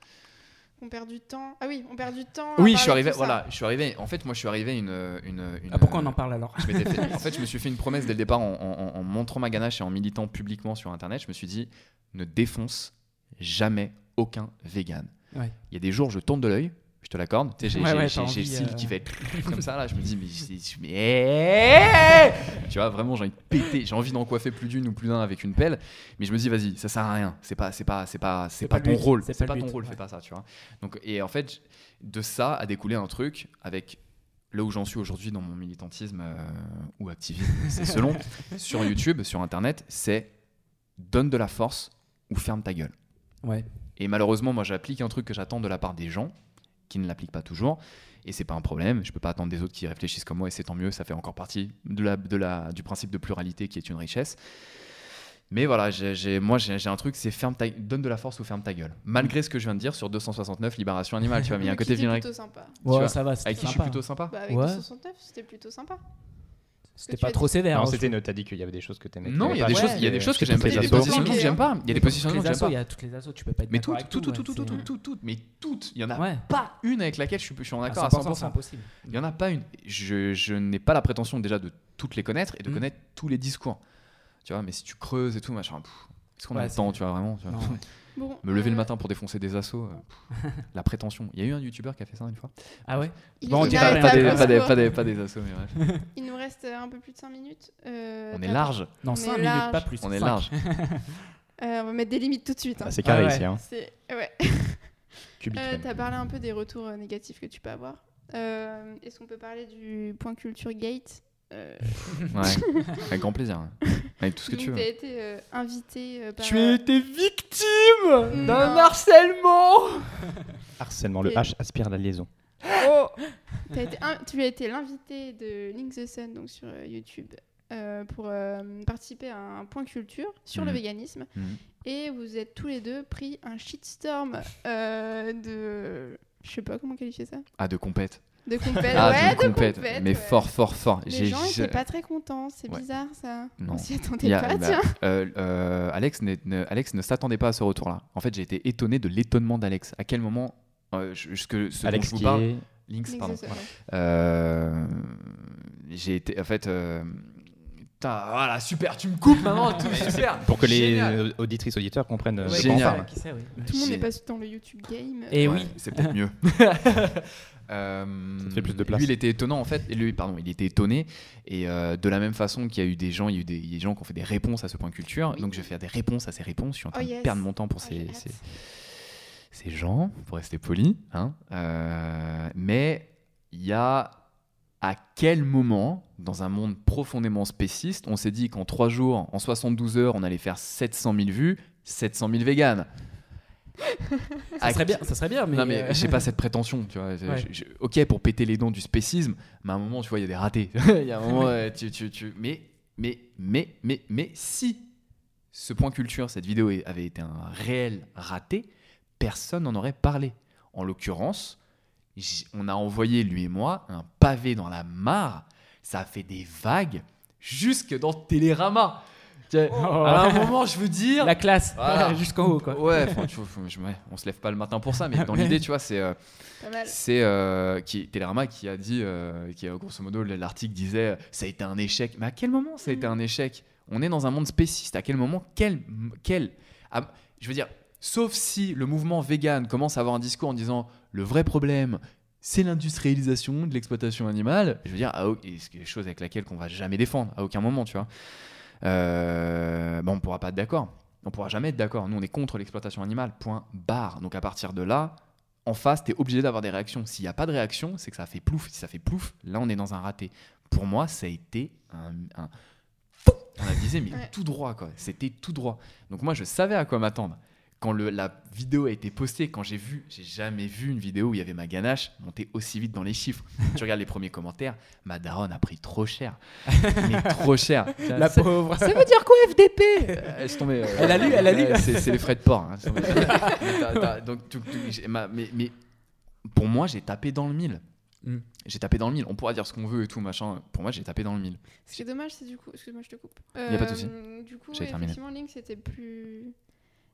A: On perd du temps. Ah oui, on perd du temps.
D: Oui, je suis arrivé. Voilà, je suis arrivé. En fait, moi, je suis arrivé une. une, une-
C: Ah, pourquoi on en parle alors
D: je m'étais fait- en fait, je me suis fait une promesse dès le départ en, en- en montrant ma ganache et en militant publiquement sur Internet. Je me suis dit, ne défonce jamais aucun vegan.
C: Ouais.
D: Il y a des jours, je tourne de l'œil, je te l'accorde. Tu sais, j'ai
C: Ouais, ouais,
D: j'ai-
C: t'as
D: j'ai le cil
C: euh,
D: qui fait comme ça, là. Je me dis, mais. je- mais- Tu vois, vraiment, j'ai envie de péter. J'ai envie d'en coiffer plus d'une ou plus d'un avec une pelle. Mais je me dis, vas-y, ça sert à rien. C'est pas, c'est pas, c'est pas, c'est
C: C'est
D: pas, ton rôle.
C: c'est
D: C'est
C: pas
D: ton rôle,
C: ouais.
D: fais pas ça, tu vois. Donc, et en fait, de ça a découlé un truc avec là où j'en suis aujourd'hui dans mon militantisme euh, ou activisme, c'est selon, sur YouTube, sur Internet, c'est donne de la force ou ferme ta gueule.
C: Ouais.
D: Et malheureusement, moi, j'applique un truc que j'attends de la part des gens, qui ne l'appliquent pas toujours. Et c'est pas un problème. Je peux pas attendre des autres qui réfléchissent comme moi, et c'est tant mieux. Ça fait encore partie de la, de la, du principe de pluralité qui est une richesse. Mais voilà, j'ai, j'ai- moi, j'ai, un truc, c'est ferme ta, donne de la force ou ferme ta gueule. Malgré ce que je viens de dire sur 269, libération animale, tu vois, mais il y a un côté vilain.
A: plutôt sympa.
C: Ouais,
D: vois,
C: ça va.
D: Avec qui je suis
C: sympa.
D: plutôt sympa.
A: Bah, avec
C: Ouais.
A: 269, c'était plutôt sympa.
C: C'était pas
A: as
C: trop sévère.
B: Non,
C: hein,
B: c'était t'as dit qu'il y avait des choses que tu aimais.
D: Non, il y a des choses, il y a des choses que j'aime pas. Il y a des positionnements que j'aime pas. Il y a des positionnements
C: Toutes
D: que
C: les
D: j'aime
C: assos, il y
D: pas.
C: a toutes les assos, tu peux pas être
D: Mais toutes, toutes,
C: tout,
D: toutes, toutes, toutes, toutes, toutes, mais toutes. Il y en a pas une avec laquelle je suis, je suis en
C: À
D: accord à
C: 100%,
D: 100%.
C: c'est impossible.
D: Il y en a pas une. Je, je n'ai pas la prétention déjà de toutes les connaître et de
C: Mhm.
D: connaître tous les discours. Tu vois, mais si tu creuses et tout, machin, est-ce qu'on a le temps, tu vois, vraiment tu.
A: Bon,
D: Me lever le
A: euh,
D: matin pour défoncer des assos, euh, la prétention. Il y a eu un youtubeur qui a fait ça une fois.
C: Ah ouais?
A: Il-
C: Bon, on rien
A: pas
C: des-
D: pas, des, pas, des, pas des assos, mais bref.
A: Il nous reste euh, un peu plus de 5 minutes. Euh,
D: On est large.
C: Non,
A: On
C: 5
A: est
C: minutes,
A: large.
C: pas plus.
D: On est large.
A: Euh, on va mettre des limites tout de suite. hein.
B: Ah, c'est carré
C: Ah ouais.
B: ici, hein.
A: C'est- ouais.
B: Cubique.
A: Euh,
B: même.
A: T'as parlé un peu des retours négatifs que tu peux avoir. Euh, Est-ce qu'on peut parler du point culture gate? Euh,
D: Ouais. Avec grand plaisir. Avec tout ce que
A: donc
D: tu veux.
A: T'as été euh, invité euh, par.
D: Tu as
A: euh,
D: été victime d'un harcèlement
B: Harcèlement, le
A: Et-
B: H aspire la liaison.
A: Oh été Tu as été l'invité de Link the Sun donc sur euh, YouTube euh, pour euh, participer à un point culture sur le
D: Mhm.
A: véganisme
D: Mhm.
A: et vous êtes tous les deux pris un shitstorm euh, de je sais pas comment qualifier ça
D: Ah, de compète.
A: De compète
D: Ah,
A: ouais
D: de compète.
A: compète,
D: Mais
A: ouais.
D: fort, fort, fort.
A: les
D: J'ai-
A: gens
D: j'ai-
A: étaient pas très contents c'est
D: Ouais.
A: bizarre ça
D: Non.
A: on s'y attendait
D: a-
A: pas
D: bah,
A: tiens
D: euh, euh, Alex, ne, Alex ne s'attendait pas à ce retour-là. En fait, j'ai été étonné de l'étonnement d'Alex. À quel moment, euh, je- que, ce dont
B: Alex
D: je vous parle,
B: est.
D: Lynx,
A: Link
D: pardon.
A: ouais.
D: Euh, j'ai été, en fait, euh, putain, voilà, super, tu me coupes maintenant, tout super.
B: Pour que les
D: Génial.
B: auditrices, auditeurs comprennent
C: Ouais,
D: Génial.
C: qui sait, oui.
A: tout le monde n'est pas dans le YouTube game
C: Et
D: Ouais,
C: oui.
D: c'est peut-être mieux. Euh,
B: Ça te fait plus de place.
D: Lui, il était étonnant en fait. Et lui, pardon, il était étonné. Et euh, de la même façon qu'il y a eu des gens, il y a eu des, gens qui ont fait des réponses à ce point culture.
A: Oui.
D: Donc, je vais faire des réponses à ces réponses. Je suis en train
A: Oh
D: de perdre mon temps pour
A: Oh,
D: ces, ces gens, pour rester poli. Hein. Euh, mais il y a à quel moment, dans un monde profondément spéciste, on s'est dit qu'en 3 jours, en 72 heures, on allait faire 700 000 vues, 700 000 véganes?
C: Ça serait bien, ça serait bien, mais.
D: non mais
C: euh,
D: j'ai pas cette prétention, tu vois.
C: Ouais.
D: Je- je- ok pour péter les dents du spécisme, mais à un moment tu vois il y a des ratés. Il y a un moment euh, tu, tu, tu- mais mais mais mais mais si ce point culture, cette vidéo avait été un réel raté, personne n'en aurait parlé. En l'occurrence, on a envoyé lui et moi un pavé dans la mare. Ça a fait des vagues jusque dans Télérama.
C: Oh.
D: À un moment, je veux dire.
C: La classe,
D: Voilà.
C: jusqu'en haut, quoi.
D: Ouais, tu vois, faut- je- ouais, on se lève pas le matin pour ça, mais dans l'idée, tu vois, c'est euh, c'est euh, qui Télérama qui a dit, euh, qui a grosso modo l'article disait, euh, ça a été un échec. Mais à quel moment ça a été un échec? On est dans un monde spéciste. À quel moment Quel quel ah, Je veux dire, sauf si le mouvement vegan commence à avoir un discours en disant le vrai problème. C'est l'industrialisation de l'exploitation animale. Je veux dire, et c'est quelque chose avec laquelle qu'on va jamais défendre à aucun moment, tu vois. Euh, bon, on pourra pas être d'accord. On pourra jamais être d'accord. Nous, on est contre l'exploitation animale. Point barre. Donc à partir de là, en face, tu es obligé d'avoir des réactions. S'il n'y a pas de réaction, c'est que ça fait plouf. Si ça fait plouf, là, on est dans un raté. Pour moi, ça a été un. un- On a disait, mais
A: Ouais.
D: tout droit, quoi. C'était tout droit. Donc moi, je savais à quoi m'attendre. Quand le, la vidéo a été postée, quand j'ai vu, j'ai jamais vu une vidéo où il y avait ma ganache monter aussi vite dans les chiffres. tu regardes les premiers commentaires, ma daronne a pris trop cher. Mais trop cher.
C: La
D: Ça-
C: pauvre.
D: Ça veut dire quoi FDP Euh, tomber. euh,
C: Elle a lu, elle a lu.
D: euh, C'est c'est les frais de port. hein. Donc, ma- mais, mais pour moi, j'ai tapé dans le mille.
C: Mm.
D: J'ai tapé dans le mille. On pourra dire ce qu'on veut et tout, machin. Pour moi, j'ai tapé dans le mille.
A: Ce qui est dommage, c'est du coup. Excuse-moi, je te coupe.
D: Y a pas de souci.
A: Euh, Du coup, effectivement, Link, c'était plus.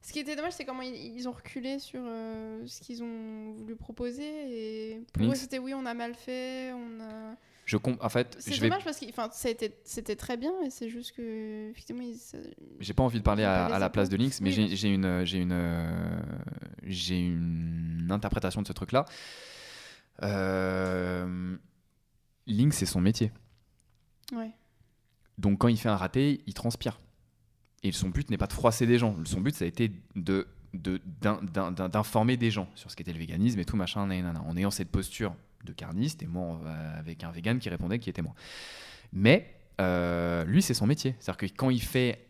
A: Ce qui était dommage, c'est comment ils, ont reculé sur euh, ce qu'ils ont voulu proposer. Et pour eux,
D: Lynx
A: c'était oui, on a mal fait. On a...
D: Je En fait,
A: C'est
D: vais.
A: dommage parce que enfin, c'était très bien, et c'est juste que. Effectivement, ils- ça-
D: J'ai pas envie de parler à, la place de. Lynx, mais
A: Oui,
D: j'ai une, j'ai une, euh, j'ai une interprétation de ce truc-là. Euh, Lynx, c'est son métier.
A: Ouais.
D: Donc quand il fait un raté, il transpire. Et son but n'est pas de froisser des gens. Son but, ça a été de de- d'in- d'in- d'in- d'informer des gens sur ce qu'était le véganisme et tout machin, nanana, en ayant cette posture de carniste et moi avec un vegan qui répondait qui était moi. Mais euh, lui, c'est son métier. C'est-à-dire que quand il fait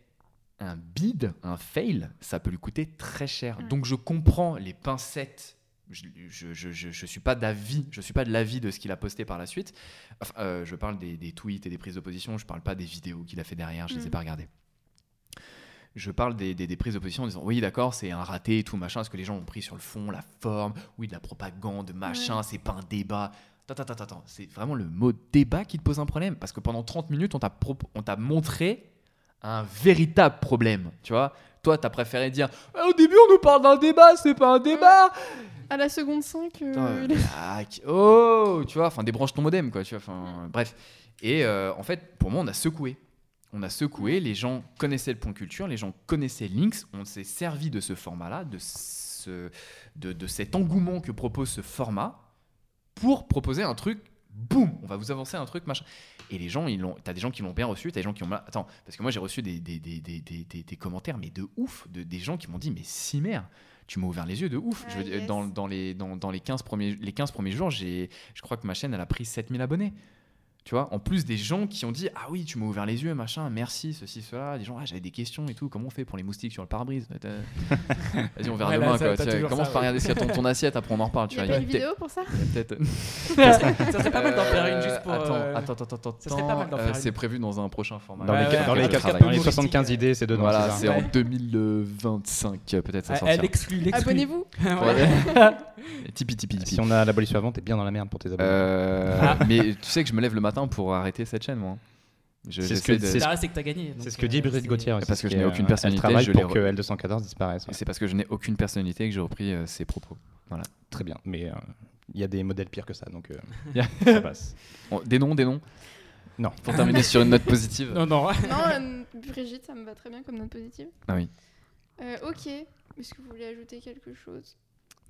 D: un bid, un fail, ça peut lui coûter très cher.
A: Ouais.
D: Donc je comprends les pincettes. Je, je, je, je- je suis pas d'avis, je suis pas de l'avis de ce qu'il a posté par la suite. Enfin, euh, je parle des, des tweets et des prises d'opposition. Je parle pas des vidéos qu'il a fait derrière. Je les ai
A: Mm.
D: pas regardées. Je parle des, des- des prises d'opposition en disant oui d'accord c'est un raté et tout machin. Est-ce que les gens ont pris sur le fond, la forme, oui de la propagande, machin, c'est pas un débat. Attends, attends, attends. C'est vraiment le mot débat qui te pose un problème? Parce que pendant 30 minutes, on t'a on t'a montré un véritable problème. Tu vois? Toi, t'as préféré dire Ah, au début, on nous parle d'un débat, c'est pas un débat.
A: À la seconde 5,
D: Putain, euh, oh, tu vois, enfin, débranche ton modem, quoi. Tu vois, enfin, bref. Et euh, en fait, pour moi, on a secoué. On a secoué, les gens connaissaient le point culture, les gens connaissaient Lynx, on s'est servi de ce format-là, de, ce, de, de cet engouement que propose ce format, pour proposer un truc, boum, on va vous avancer un truc, machin. Et les gens, ils l'ont, t'as des gens qui l'ont bien reçu, t'as des gens qui ont mal. Attends, parce que moi j'ai reçu des, des, des, des, commentaires, mais de ouf, de, des gens qui m'ont dit, mais si mère, tu m'as ouvert les yeux de ouf. Je veux
A: Ah,
D: dire,
A: yes.
D: dans, dans, les, dans, dans les, 15 premiers, les 15 premiers jours, j'ai, je crois que ma chaîne, elle a pris 7000 abonnés. Tu vois, en plus des gens qui ont dit Ah oui, tu m'as ouvert les yeux, machin, merci, ceci, cela. Des gens, ah, j'avais des questions et tout. Comment on fait pour les moustiques sur le pare-brise? Vas-y, on verra
C: Ouais, là,
D: demain.
C: ça,
D: quoi. Tu commence
C: ça,
D: par
C: ouais.
D: regarder ce qu'il y a dans ton assiette, après on en reparle. Tu vois,
A: une
D: il y a
A: vidéo pour ça?
D: peut-être.
C: ça serait pas mal d'en faire une juste pour.
D: Attends,
C: euh,
D: attends, attends, attends.
C: ça serait pas mal d'en
D: euh,
C: faire
D: C'est prévu dans un prochain format.
B: Dans,
C: Ouais,
B: les,
C: ouais,
B: dans,
C: ouais,
B: les,
C: ouais,
B: quatre-
C: travail
B: dans les
C: humoristique.
B: 75 idées, c'est dedans.
D: Voilà,
B: c'est
D: en 2025, peut-être ça
C: Elle exclut, l'exclut.
A: Abonnez-vous.
D: Tipeee, Tipeee.
B: Si on a l'abolition avant, t'es bien dans la merde pour tes abonnés.
D: Euh,
C: Ah.
D: Mais tu sais que je me lève le matin pour arrêter cette chaîne, moi.
B: C'est ce que-
D: de-
B: c'est
C: Ça, c'est que t'as gagné.
B: C'est ce que dit
C: euh,
B: Brigitte Gauthier. aussi,
D: Parce que je n'ai aucune
B: euh,
D: personnalité,
B: Elle
D: je
B: pour
D: re-
B: que L214 disparaisse. ouais.
D: C'est parce que je n'ai aucune personnalité que j'ai repris euh, ses propos.
B: Très bien, mais euh, il y a des modèles pires que ça, donc euh, ça passe.
D: Bon, des noms, des noms
B: Non.
D: Pour terminer sur une note positive.
C: Non, non.
A: Non, euh, Brigitte, ça me va très bien comme note positive.
D: Ah oui.
A: Euh, ok. Est-ce que vous voulez ajouter quelque chose?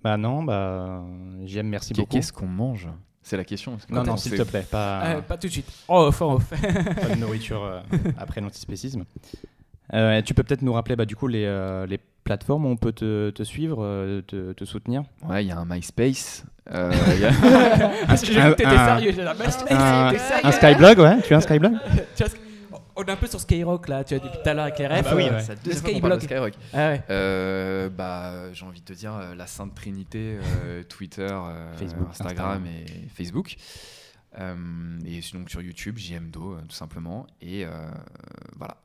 B: Bah non, bah j'aime, merci beaucoup.
D: Qu'est-ce qu'on mange? C'est la question. que
B: Non, non,
D: on
B: s'il te plaît, pas,
C: Euh, pas tout de suite. Oh, off, off.
B: pas de nourriture euh, après l'antispécisme. Euh, tu peux peut-être nous rappeler bah, du coup les, euh, les plateformes où on peut te, te suivre, te, te soutenir?
D: Ouais, il y a un MySpace. euh, il y a-
C: Parce que j'ai vu que t'étais
B: un-
C: sérieux.
A: un-
B: un, un Skyblog, ouais Tu as un Skyblog?
C: On est un peu sur Skyrock là, tu vois, depuis tout à l'heure avec les refs.
B: bah oui,
C: euh,
B: ouais.
C: Le
D: deuxième fois qu'on parle de
C: Skyblog.
D: Skyrock.
C: Ah ouais.
D: Euh, bah, j'ai envie de te dire euh, la Sainte Trinité, euh, Twitter, euh,
B: Facebook,
D: Instagram et Facebook. Euh, et donc sur YouTube, JMDO, tout simplement. Et euh, voilà.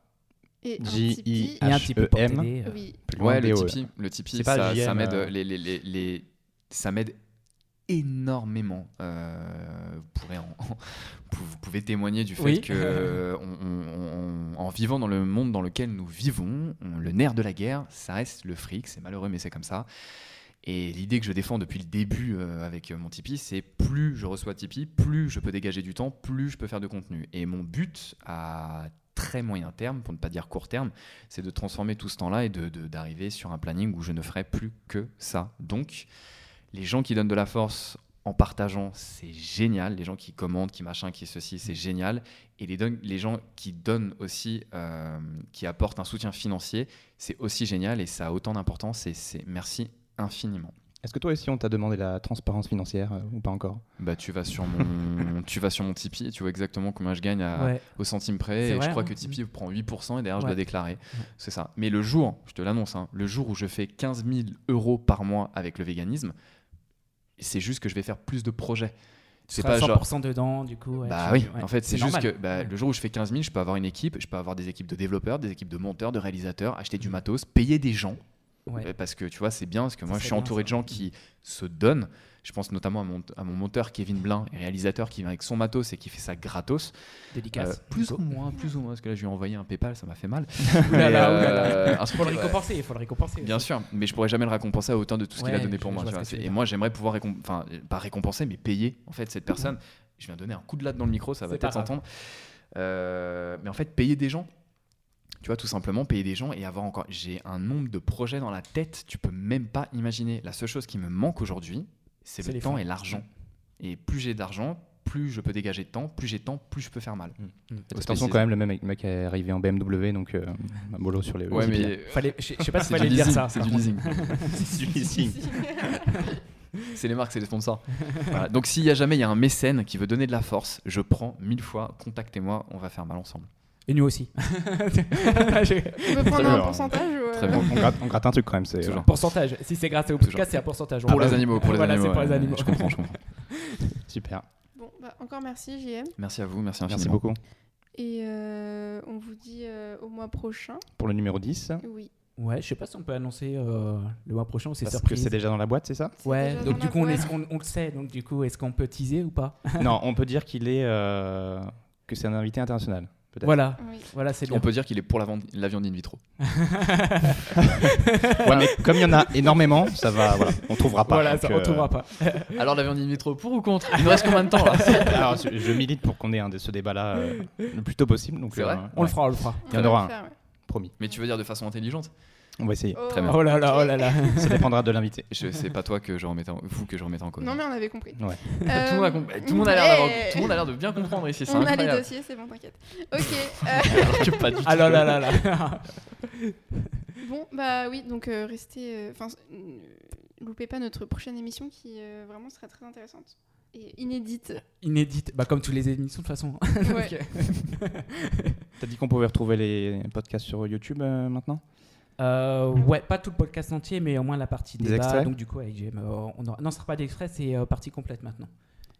A: Et un
B: J-I-
A: Tipeee.
C: Et un petit peu pour
B: H-E-M.
C: t'aider, euh.
A: Oui.
D: Ouais, le
B: là.
D: Tipeee, le Tipeee, ça, ça m'aide.
B: euh.
D: Les, les, les, les- ça m'aide énormément. Euh, vous, pourrez en- vous pouvez témoigner du fait
C: Oui.
D: que euh, on- on- on- en vivant dans le monde dans lequel nous vivons, on- le nerf de la guerre, ça reste le fric. C'est malheureux, mais c'est comme ça. Et l'idée que je défends depuis le début euh, avec mon Tipeee, c'est plus je reçois Tipeee, plus je peux dégager du temps, plus je peux faire de contenu. Et mon but à très moyen terme, pour ne pas dire court terme, c'est de transformer tout ce temps-là et de- de- d'arriver sur un planning où je ne ferai plus que ça. Donc, les gens qui donnent de la force en partageant, c'est génial. Les gens qui commentent, qui machin, qui ceci, c'est génial. Et les, don- les gens qui donnent aussi, euh, qui apportent un soutien financier, c'est aussi génial et ça a autant d'importance. Et c'est merci infiniment.
B: Est-ce que toi aussi on t'a demandé la transparence financière euh, ou pas encore?
D: Bah, tu vas sur mon, tu vas sur mon Tipeee et tu vois exactement combien je gagne à-
C: Ouais.
D: au centime
C: C'est
D: près. Et
C: vrai,
D: je crois
C: hein.
D: que Tipeee prend 8% et derrière je
C: Ouais.
D: dois déclarer. C'est ça. Mais le jour, je te l'annonce, hein, le jour où je fais 15 000 euros par mois avec le véganisme, c'est juste que je vais faire plus de projets.
C: Tu
D: C'est pas genre.
C: 100% dedans, du coup. ouais,
D: Bah oui,
C: ouais.
D: en fait, c'est juste
C: normal.
D: que bah,
C: Ouais.
D: le jour où je fais 15 000, je peux avoir une équipe, je peux avoir des équipes de développeurs, des équipes de monteurs, de réalisateurs, acheter du matos, payer des gens. Euh, Parce que tu vois, c'est bien, parce que
C: Ça,
D: moi, je suis entouré de gens qui se donnent. Je pense notamment à mon, à mon monteur Kevin Blin, réalisateur qui vient avec son matos et qui fait ça gratos.
C: Dédicace.
D: Euh, plus ou moins, plus ou moins, parce que là, je lui ai envoyé un PayPal, ça m'a fait mal. Euh,
C: Il faut le récompenser, il faut le récompenser.
D: Bien
C: aussi.
D: sûr, mais je pourrais jamais le récompenser à hauteur de tout ce qu'il a donné pour moi. tu
C: vois
D: Et moi, j'aimerais pouvoir enfin, pas récompenser, mais payer en fait cette personne. Je viens donner un coup de latte dans le micro, ça va peut-être s'entendre. Euh, mais en fait, payer des gens. Tu vois, tout simplement payer des gens et avoir encore. J'ai un nombre de projets dans la tête, tu peux même pas imaginer. La seule chose qui me manque aujourd'hui, c'est le
C: les
D: temps
C: fonds.
D: et l'argent. Et plus j'ai d'argent, plus je peux dégager de temps. Plus j'ai de temps, plus je peux faire mal.
C: Mm.
D: Faut
B: Attention quand même, le même mec- est arrivé en BMW, donc euh, mollo sur les.
D: Ouais,
B: les
D: mais
C: Fallait, je je sais pas si fallait dire
D: leasing.
C: ça.
D: C'est du leasing.
B: C'est du leasing.
D: C'est les marques, c'est les sponsors. Voilà. Donc s'il y a jamais il y a un mécène qui veut donner de la force, je prends mille fois, contactez-moi, on va faire mal ensemble.
C: Et nous aussi.
A: On peut prendre un pourcentage ou, euh,
D: Très bien.
B: on, gratte, on gratte un truc quand même. C'est
D: Toujours.
C: pourcentage. Si c'est grâce au podcast, c'est un pourcentage.
D: Pour les animaux, pour les
C: voilà,
D: animaux.
C: c'est pour les
D: ouais,
C: animaux.
D: Je comprends, je comprends.
B: super.
A: Bon, bah, encore merci JM.
D: Merci à vous, merci infiniment.
B: Merci beaucoup
A: Et euh, on vous dit euh, au mois prochain.
B: pour le numéro 10.
A: Oui.
C: Ouais, je sais pas si on peut annoncer euh, le mois prochain ou c'est
B: Parce que
C: surprise.
B: c'est déjà dans la boîte, c'est ça
C: Ouais, donc du coup on, est, on, on le sait, donc du coup est-ce qu'on peut teaser ou pas?
B: Non, on peut dire qu'il est euh, que c'est un invité international. Peut-être.
C: Voilà,
A: Oui.
C: voilà c'est bien.
D: On peut dire qu'il est pour la, la viande in vitro.
B: Ouais, mais comme il y en a énormément, ça va. Voilà, on trouvera pas.
C: voilà, ça, on
B: euh,
C: trouvera pas.
D: Alors la viande in vitro, pour ou contre? Il nous reste combien de temps là?
B: Alors, je je milite pour qu'on ait un de ce débat-là euh, le plus tôt possible. Donc,
D: vrai?
C: On le fera, on le fera.
B: Il y en aura un.
A: faire, ouais.
B: promis.
D: Mais tu veux dire de façon intelligente?
B: On va essayer.
A: Oh.
D: Très bien.
C: Oh là là, oh là là.
B: Ça dépendra de l'invité.
D: Je sais pas toi que je remettais en... vous que je remettais en cause.
A: Non, mais on avait compris.
B: Ouais.
D: tout, le monde a
A: Euh,
D: comp- tout le monde a l'air d'avoir-
A: ouais.
D: tout le monde a l'air de bien comprendre ici, c'est
A: On a les dossiers, c'est bon, t'inquiète. Ok. euh,
D: Alors que pas du tout.
C: Ah là là là là.
A: bon, bah oui, donc euh, restez. euh, Enfin, euh, loupez pas notre prochaine émission qui euh, vraiment sera très intéressante et inédite.
C: Inédite, bah comme toutes les émissions de toute façon.
A: Ouais.
B: T'as dit qu'on pouvait retrouver les podcasts sur YouTube euh, maintenant?
C: Euh, ouais, pas tout le podcast entier, mais au moins la partie
B: Des
C: débat. donc du coup, avec JM, euh, on aura- non, ce sera pas d'extrait, c'est euh, partie complète maintenant.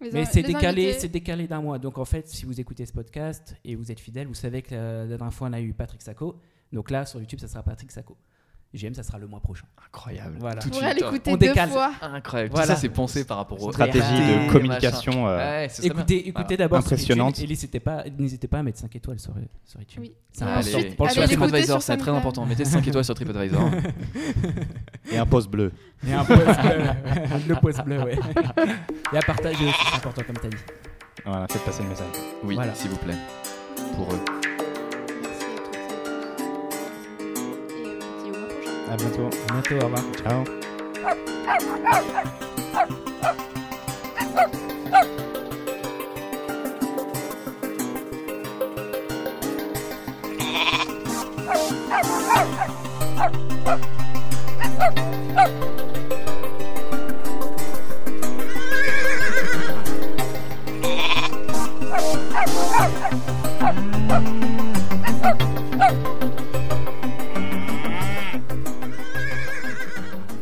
A: Les
C: Mais
A: in-
C: c'est décalé, c'est décalé d'un mois. Donc en fait, si vous écoutez ce podcast et vous êtes fidèle, vous savez que la, la dernière fois on a eu Patrick Sacco. Donc là, sur YouTube, ça sera Patrick Sacco. JM, ça sera le mois prochain.
D: Incroyable.
C: Voilà.
D: Tout
A: On
D: de suite.
A: l'écouter
C: on
A: deux
C: décale.
A: fois.
D: Incroyable.
C: Voilà.
D: Tout ça, c'est pensé par rapport aux
B: Stratégie
C: Ouais,
B: de communication. euh,
D: Ouais.
C: Écoutez, écoutez d'abord
B: Impressionnante.
C: Et n'hésitez pas, n'hésitez pas à mettre 5 étoiles sur, sur YouTube.
A: Oui.
C: C'est important.
D: TripAdvisor, c'est très important. Mettez 5 étoiles sur TripAdvisor.
B: Et un post bleu.
C: Et un pouce bleu. le pouce bleu, ouais. Et à partager c'est important comme t'as dit.
B: Voilà, faites passer le message.
D: Oui,
C: Voilà.
D: s'il vous plaît. Pour eux.
B: À bientôt.
C: À bientôt, au revoir.
B: Ciao.
E: Ah